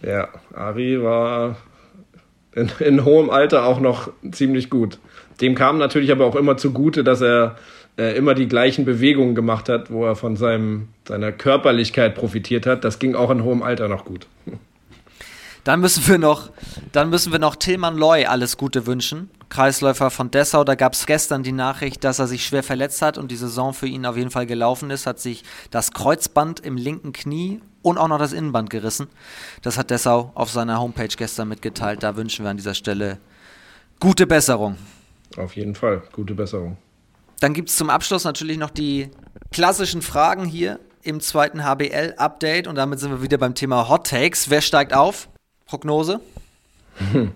Ja, Ari war in, in hohem Alter auch noch ziemlich gut. Dem kam natürlich aber auch immer zugute, dass er äh, immer die gleichen Bewegungen gemacht hat, wo er von seinem, seiner Körperlichkeit profitiert hat. Das ging auch in hohem Alter noch gut. Dann müssen wir noch, dann müssen wir noch Tilman Loy alles Gute wünschen. Kreisläufer von Dessau. Da gab es gestern die Nachricht, dass er sich schwer verletzt hat und die Saison für ihn auf jeden Fall gelaufen ist. Hat sich das Kreuzband im linken Knie und auch noch das Innenband gerissen. Das hat Dessau auf seiner Homepage gestern mitgeteilt. Da wünschen wir an dieser Stelle gute Besserung. Auf jeden Fall, gute Besserung. Dann gibt es zum Abschluss natürlich noch die klassischen Fragen hier im zweiten HBL-Update und damit sind wir wieder beim Thema Hot Takes. Wer steigt auf? Prognose? [laughs]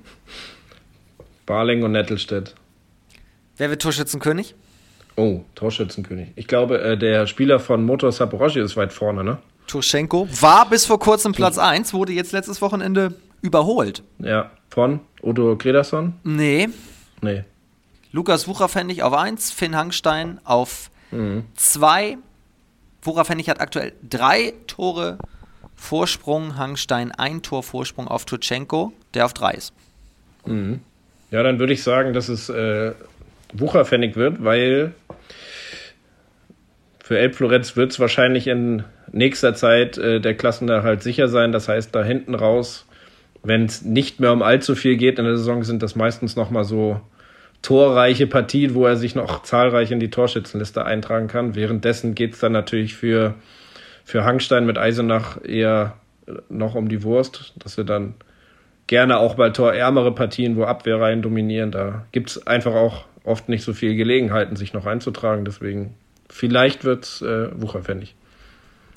Barling und Nettelstedt. Wer wird Torschützenkönig? Oh, Torschützenkönig. Ich glaube, äh, der Spieler von Motor Saporoshi ist weit vorne, ne? Turschenko war bis vor kurzem Platz 1, wurde jetzt letztes Wochenende überholt. Ja, von Odo Grederson? Nee. Nee. Lukas Wucherpfennig auf 1, Finn Hangstein auf 2. Mhm. Wucherpfennig hat aktuell drei Tore Vorsprung, Hangstein ein Tor Vorsprung auf Turchenko, der auf 3 ist. Mhm. Ja, dann würde ich sagen, dass es äh, Wucherpfennig wird, weil für Elbflorenz wird es wahrscheinlich in nächster Zeit äh, der Klassenerhalt sicher sein. Das heißt, da hinten raus, wenn es nicht mehr um allzu viel geht in der Saison, sind das meistens nochmal so torreiche Partien, wo er sich noch zahlreich in die Torschützenliste eintragen kann. Währenddessen geht es dann natürlich für, für Hangstein mit Eisenach eher noch um die Wurst, dass wir dann gerne auch bei torärmere Partien, wo Abwehrreihen dominieren, da gibt es einfach auch oft nicht so viele Gelegenheiten, sich noch einzutragen. Deswegen vielleicht wird es äh, wucherfändig.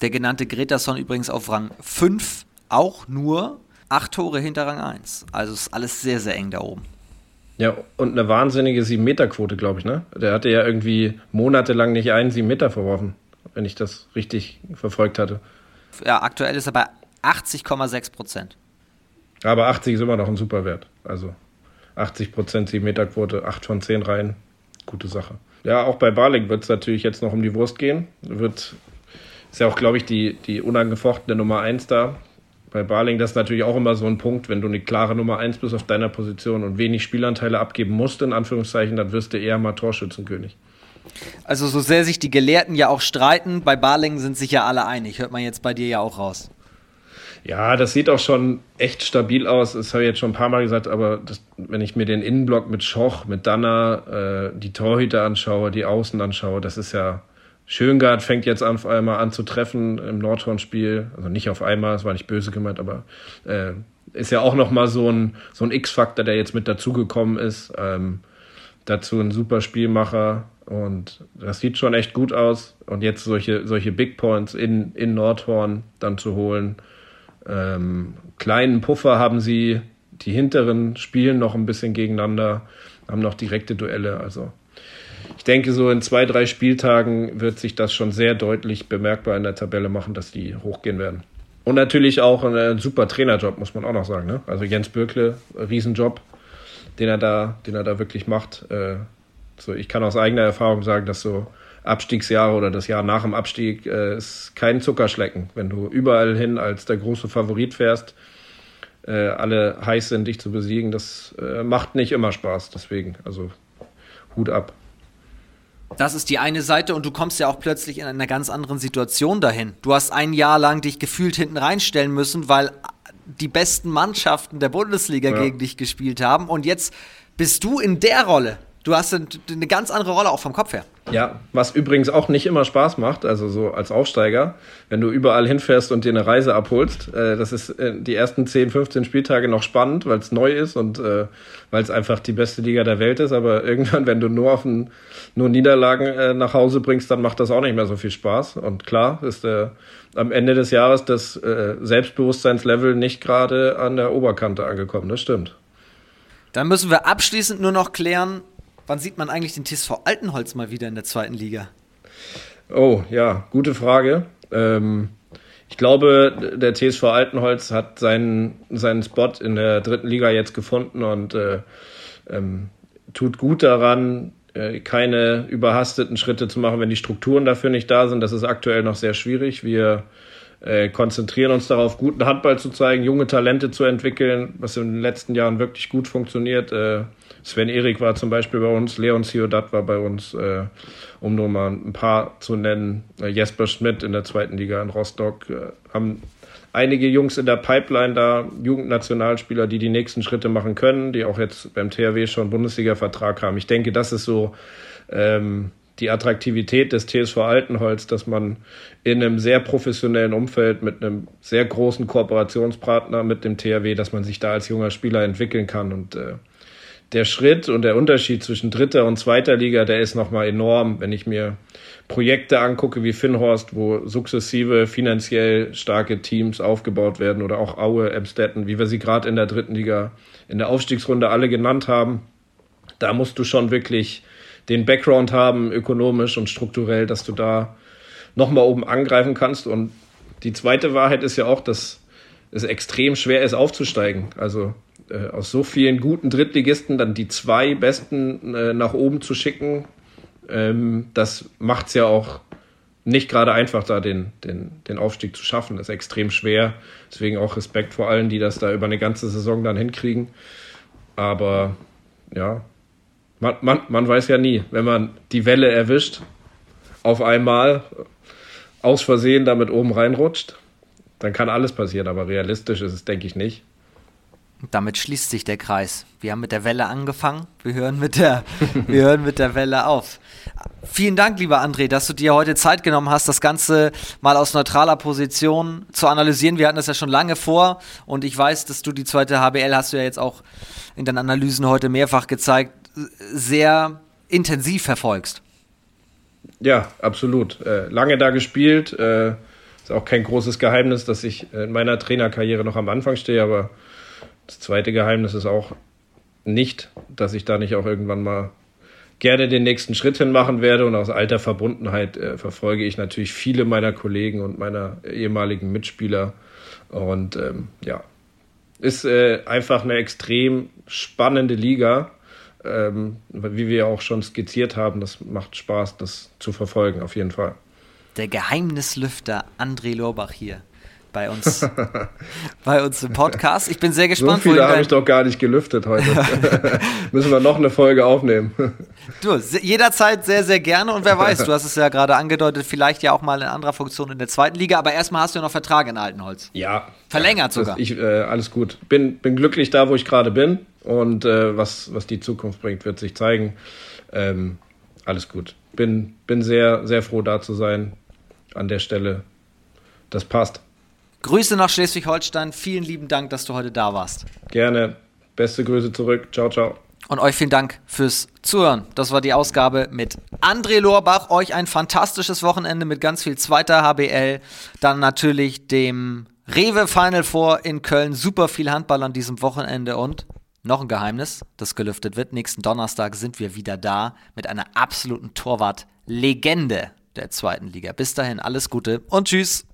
Der genannte Gretason übrigens auf Rang 5, auch nur 8 Tore hinter Rang 1. Also ist alles sehr, sehr eng da oben. Ja, und eine wahnsinnige 7-Meter-Quote, glaube ich, ne? Der hatte ja irgendwie monatelang nicht einen 7 Meter verworfen, wenn ich das richtig verfolgt hatte. Ja, aktuell ist er bei 80,6 Prozent. Aber 80 ist immer noch ein super Wert. Also 80 Prozent 7-Meter-Quote, 8 von 10 Reihen, gute Sache. Ja, auch bei Barling wird es natürlich jetzt noch um die Wurst gehen. Wird, ist ja auch, glaube ich, die, die unangefochtene Nummer 1 da. Bei Barling, das ist natürlich auch immer so ein Punkt, wenn du eine klare Nummer 1 bist auf deiner Position und wenig Spielanteile abgeben musst, in Anführungszeichen, dann wirst du eher mal Torschützenkönig. Also so sehr sich die Gelehrten ja auch streiten, bei Barling sind sich ja alle einig. Hört man jetzt bei dir ja auch raus. Ja, das sieht auch schon echt stabil aus. Das habe ich jetzt schon ein paar Mal gesagt, aber das, wenn ich mir den Innenblock mit Schoch, mit Danner, äh, die Torhüter anschaue, die Außen anschaue, das ist ja. Schöngard fängt jetzt auf einmal an zu treffen im Nordhorn-Spiel. Also nicht auf einmal, das war nicht böse gemeint, aber äh, ist ja auch nochmal so ein, so ein X-Faktor, der jetzt mit dazugekommen ist. Ähm, dazu ein super Spielmacher und das sieht schon echt gut aus. Und jetzt solche, solche Big Points in, in Nordhorn dann zu holen, ähm, kleinen Puffer haben sie, die hinteren spielen noch ein bisschen gegeneinander, haben noch direkte Duelle. Also ich denke, so in zwei, drei Spieltagen wird sich das schon sehr deutlich bemerkbar in der Tabelle machen, dass die hochgehen werden. Und natürlich auch ein super Trainerjob, muss man auch noch sagen. Ne? Also Jens Bürkle, Riesenjob, den er da, den er da wirklich macht. Äh, so, ich kann aus eigener Erfahrung sagen, dass so Abstiegsjahre oder das Jahr nach dem Abstieg äh, ist kein Zuckerschlecken. Wenn du überall hin als der große Favorit fährst, äh, alle heiß sind, dich zu besiegen, das äh, macht nicht immer Spaß. Deswegen, also Hut ab. Das ist die eine Seite und du kommst ja auch plötzlich in einer ganz anderen Situation dahin. Du hast ein Jahr lang dich gefühlt hinten reinstellen müssen, weil die besten Mannschaften der Bundesliga ja. gegen dich gespielt haben und jetzt bist du in der Rolle. Du hast eine ganz andere Rolle auch vom Kopf her. Ja, was übrigens auch nicht immer Spaß macht, also so als Aufsteiger, wenn du überall hinfährst und dir eine Reise abholst. Äh, das ist äh, die ersten 10, 15 Spieltage noch spannend, weil es neu ist und äh, weil es einfach die beste Liga der Welt ist. Aber [laughs] irgendwann, wenn du nur auf ein, nur Niederlagen äh, nach Hause bringst, dann macht das auch nicht mehr so viel Spaß. Und klar ist äh, am Ende des Jahres das äh, Selbstbewusstseinslevel nicht gerade an der Oberkante angekommen. Das stimmt. Dann müssen wir abschließend nur noch klären, Wann sieht man eigentlich den TSV Altenholz mal wieder in der zweiten Liga? Oh, ja, gute Frage. Ähm, ich glaube, der TSV Altenholz hat seinen, seinen Spot in der dritten Liga jetzt gefunden und äh, ähm, tut gut daran, äh, keine überhasteten Schritte zu machen, wenn die Strukturen dafür nicht da sind. Das ist aktuell noch sehr schwierig. Wir äh, konzentrieren uns darauf, guten Handball zu zeigen, junge Talente zu entwickeln, was in den letzten Jahren wirklich gut funktioniert. Äh, Sven Erik war zum Beispiel bei uns, Leon Ciodat war bei uns, äh, um nur mal ein paar zu nennen. Äh, Jesper Schmidt in der zweiten Liga in Rostock äh, haben einige Jungs in der Pipeline da, Jugendnationalspieler, die die nächsten Schritte machen können, die auch jetzt beim THW schon Bundesliga-Vertrag haben. Ich denke, das ist so ähm, die Attraktivität des TSV Altenholz, dass man in einem sehr professionellen Umfeld mit einem sehr großen Kooperationspartner mit dem THW, dass man sich da als junger Spieler entwickeln kann und äh, der Schritt und der Unterschied zwischen dritter und zweiter Liga, der ist nochmal enorm, wenn ich mir Projekte angucke wie Finnhorst, wo sukzessive finanziell starke Teams aufgebaut werden oder auch Aue, Emstetten, wie wir sie gerade in der dritten Liga in der Aufstiegsrunde alle genannt haben. Da musst du schon wirklich den Background haben, ökonomisch und strukturell, dass du da nochmal oben angreifen kannst. Und die zweite Wahrheit ist ja auch, dass es extrem schwer ist, aufzusteigen. Also äh, aus so vielen guten Drittligisten dann die zwei besten äh, nach oben zu schicken, ähm, das macht es ja auch nicht gerade einfach, da den, den, den Aufstieg zu schaffen. Das ist extrem schwer. Deswegen auch Respekt vor allen, die das da über eine ganze Saison dann hinkriegen. Aber ja, man, man, man weiß ja nie, wenn man die Welle erwischt, auf einmal aus Versehen damit oben reinrutscht, dann kann alles passieren. Aber realistisch ist es, denke ich, nicht. Damit schließt sich der Kreis. Wir haben mit der Welle angefangen, wir hören mit der, [laughs] wir hören mit der Welle auf. Vielen Dank, lieber André, dass du dir heute Zeit genommen hast, das Ganze mal aus neutraler Position zu analysieren. Wir hatten das ja schon lange vor und ich weiß, dass du die zweite HBL hast du ja jetzt auch in deinen Analysen heute mehrfach gezeigt, sehr intensiv verfolgst. Ja, absolut. Äh, lange da gespielt. Äh, ist auch kein großes Geheimnis, dass ich in meiner Trainerkarriere noch am Anfang stehe, aber das zweite Geheimnis ist auch nicht, dass ich da nicht auch irgendwann mal gerne den nächsten Schritt hin machen werde. Und aus alter Verbundenheit äh, verfolge ich natürlich viele meiner Kollegen und meiner ehemaligen Mitspieler. Und ähm, ja, ist äh, einfach eine extrem spannende Liga. Ähm, wie wir auch schon skizziert haben, das macht Spaß, das zu verfolgen, auf jeden Fall. Der Geheimnislüfter André Lorbach hier bei uns, [laughs] bei uns im Podcast. Ich bin sehr gespannt. So viele habe ich doch gar nicht gelüftet heute. [laughs] Müssen wir noch eine Folge aufnehmen. du, jederzeit sehr, sehr gerne. Und wer weiß, [laughs] du hast es ja gerade angedeutet, vielleicht ja auch mal in anderer Funktion in der zweiten Liga. Aber erstmal hast du ja noch Vertrag in Altenholz. Ja. Verlängert sogar. Ich, äh, alles gut. Bin, bin glücklich da, wo ich gerade bin. Und äh, was, was die Zukunft bringt, wird sich zeigen. Ähm, alles gut. Bin, bin sehr, sehr froh, da zu sein. An der Stelle. Das passt. Grüße nach Schleswig-Holstein. Vielen lieben Dank, dass du heute da warst. Gerne. Beste Grüße zurück. Ciao, ciao. Und euch vielen Dank fürs Zuhören. Das war die Ausgabe mit André Lorbach. Euch ein fantastisches Wochenende mit ganz viel zweiter HBL. Dann natürlich dem Rewe Final Four in Köln. Super viel Handball an diesem Wochenende und noch ein Geheimnis, das gelüftet wird. Nächsten Donnerstag sind wir wieder da mit einer absoluten Torwart-Legende der zweiten Liga. Bis dahin alles Gute und tschüss.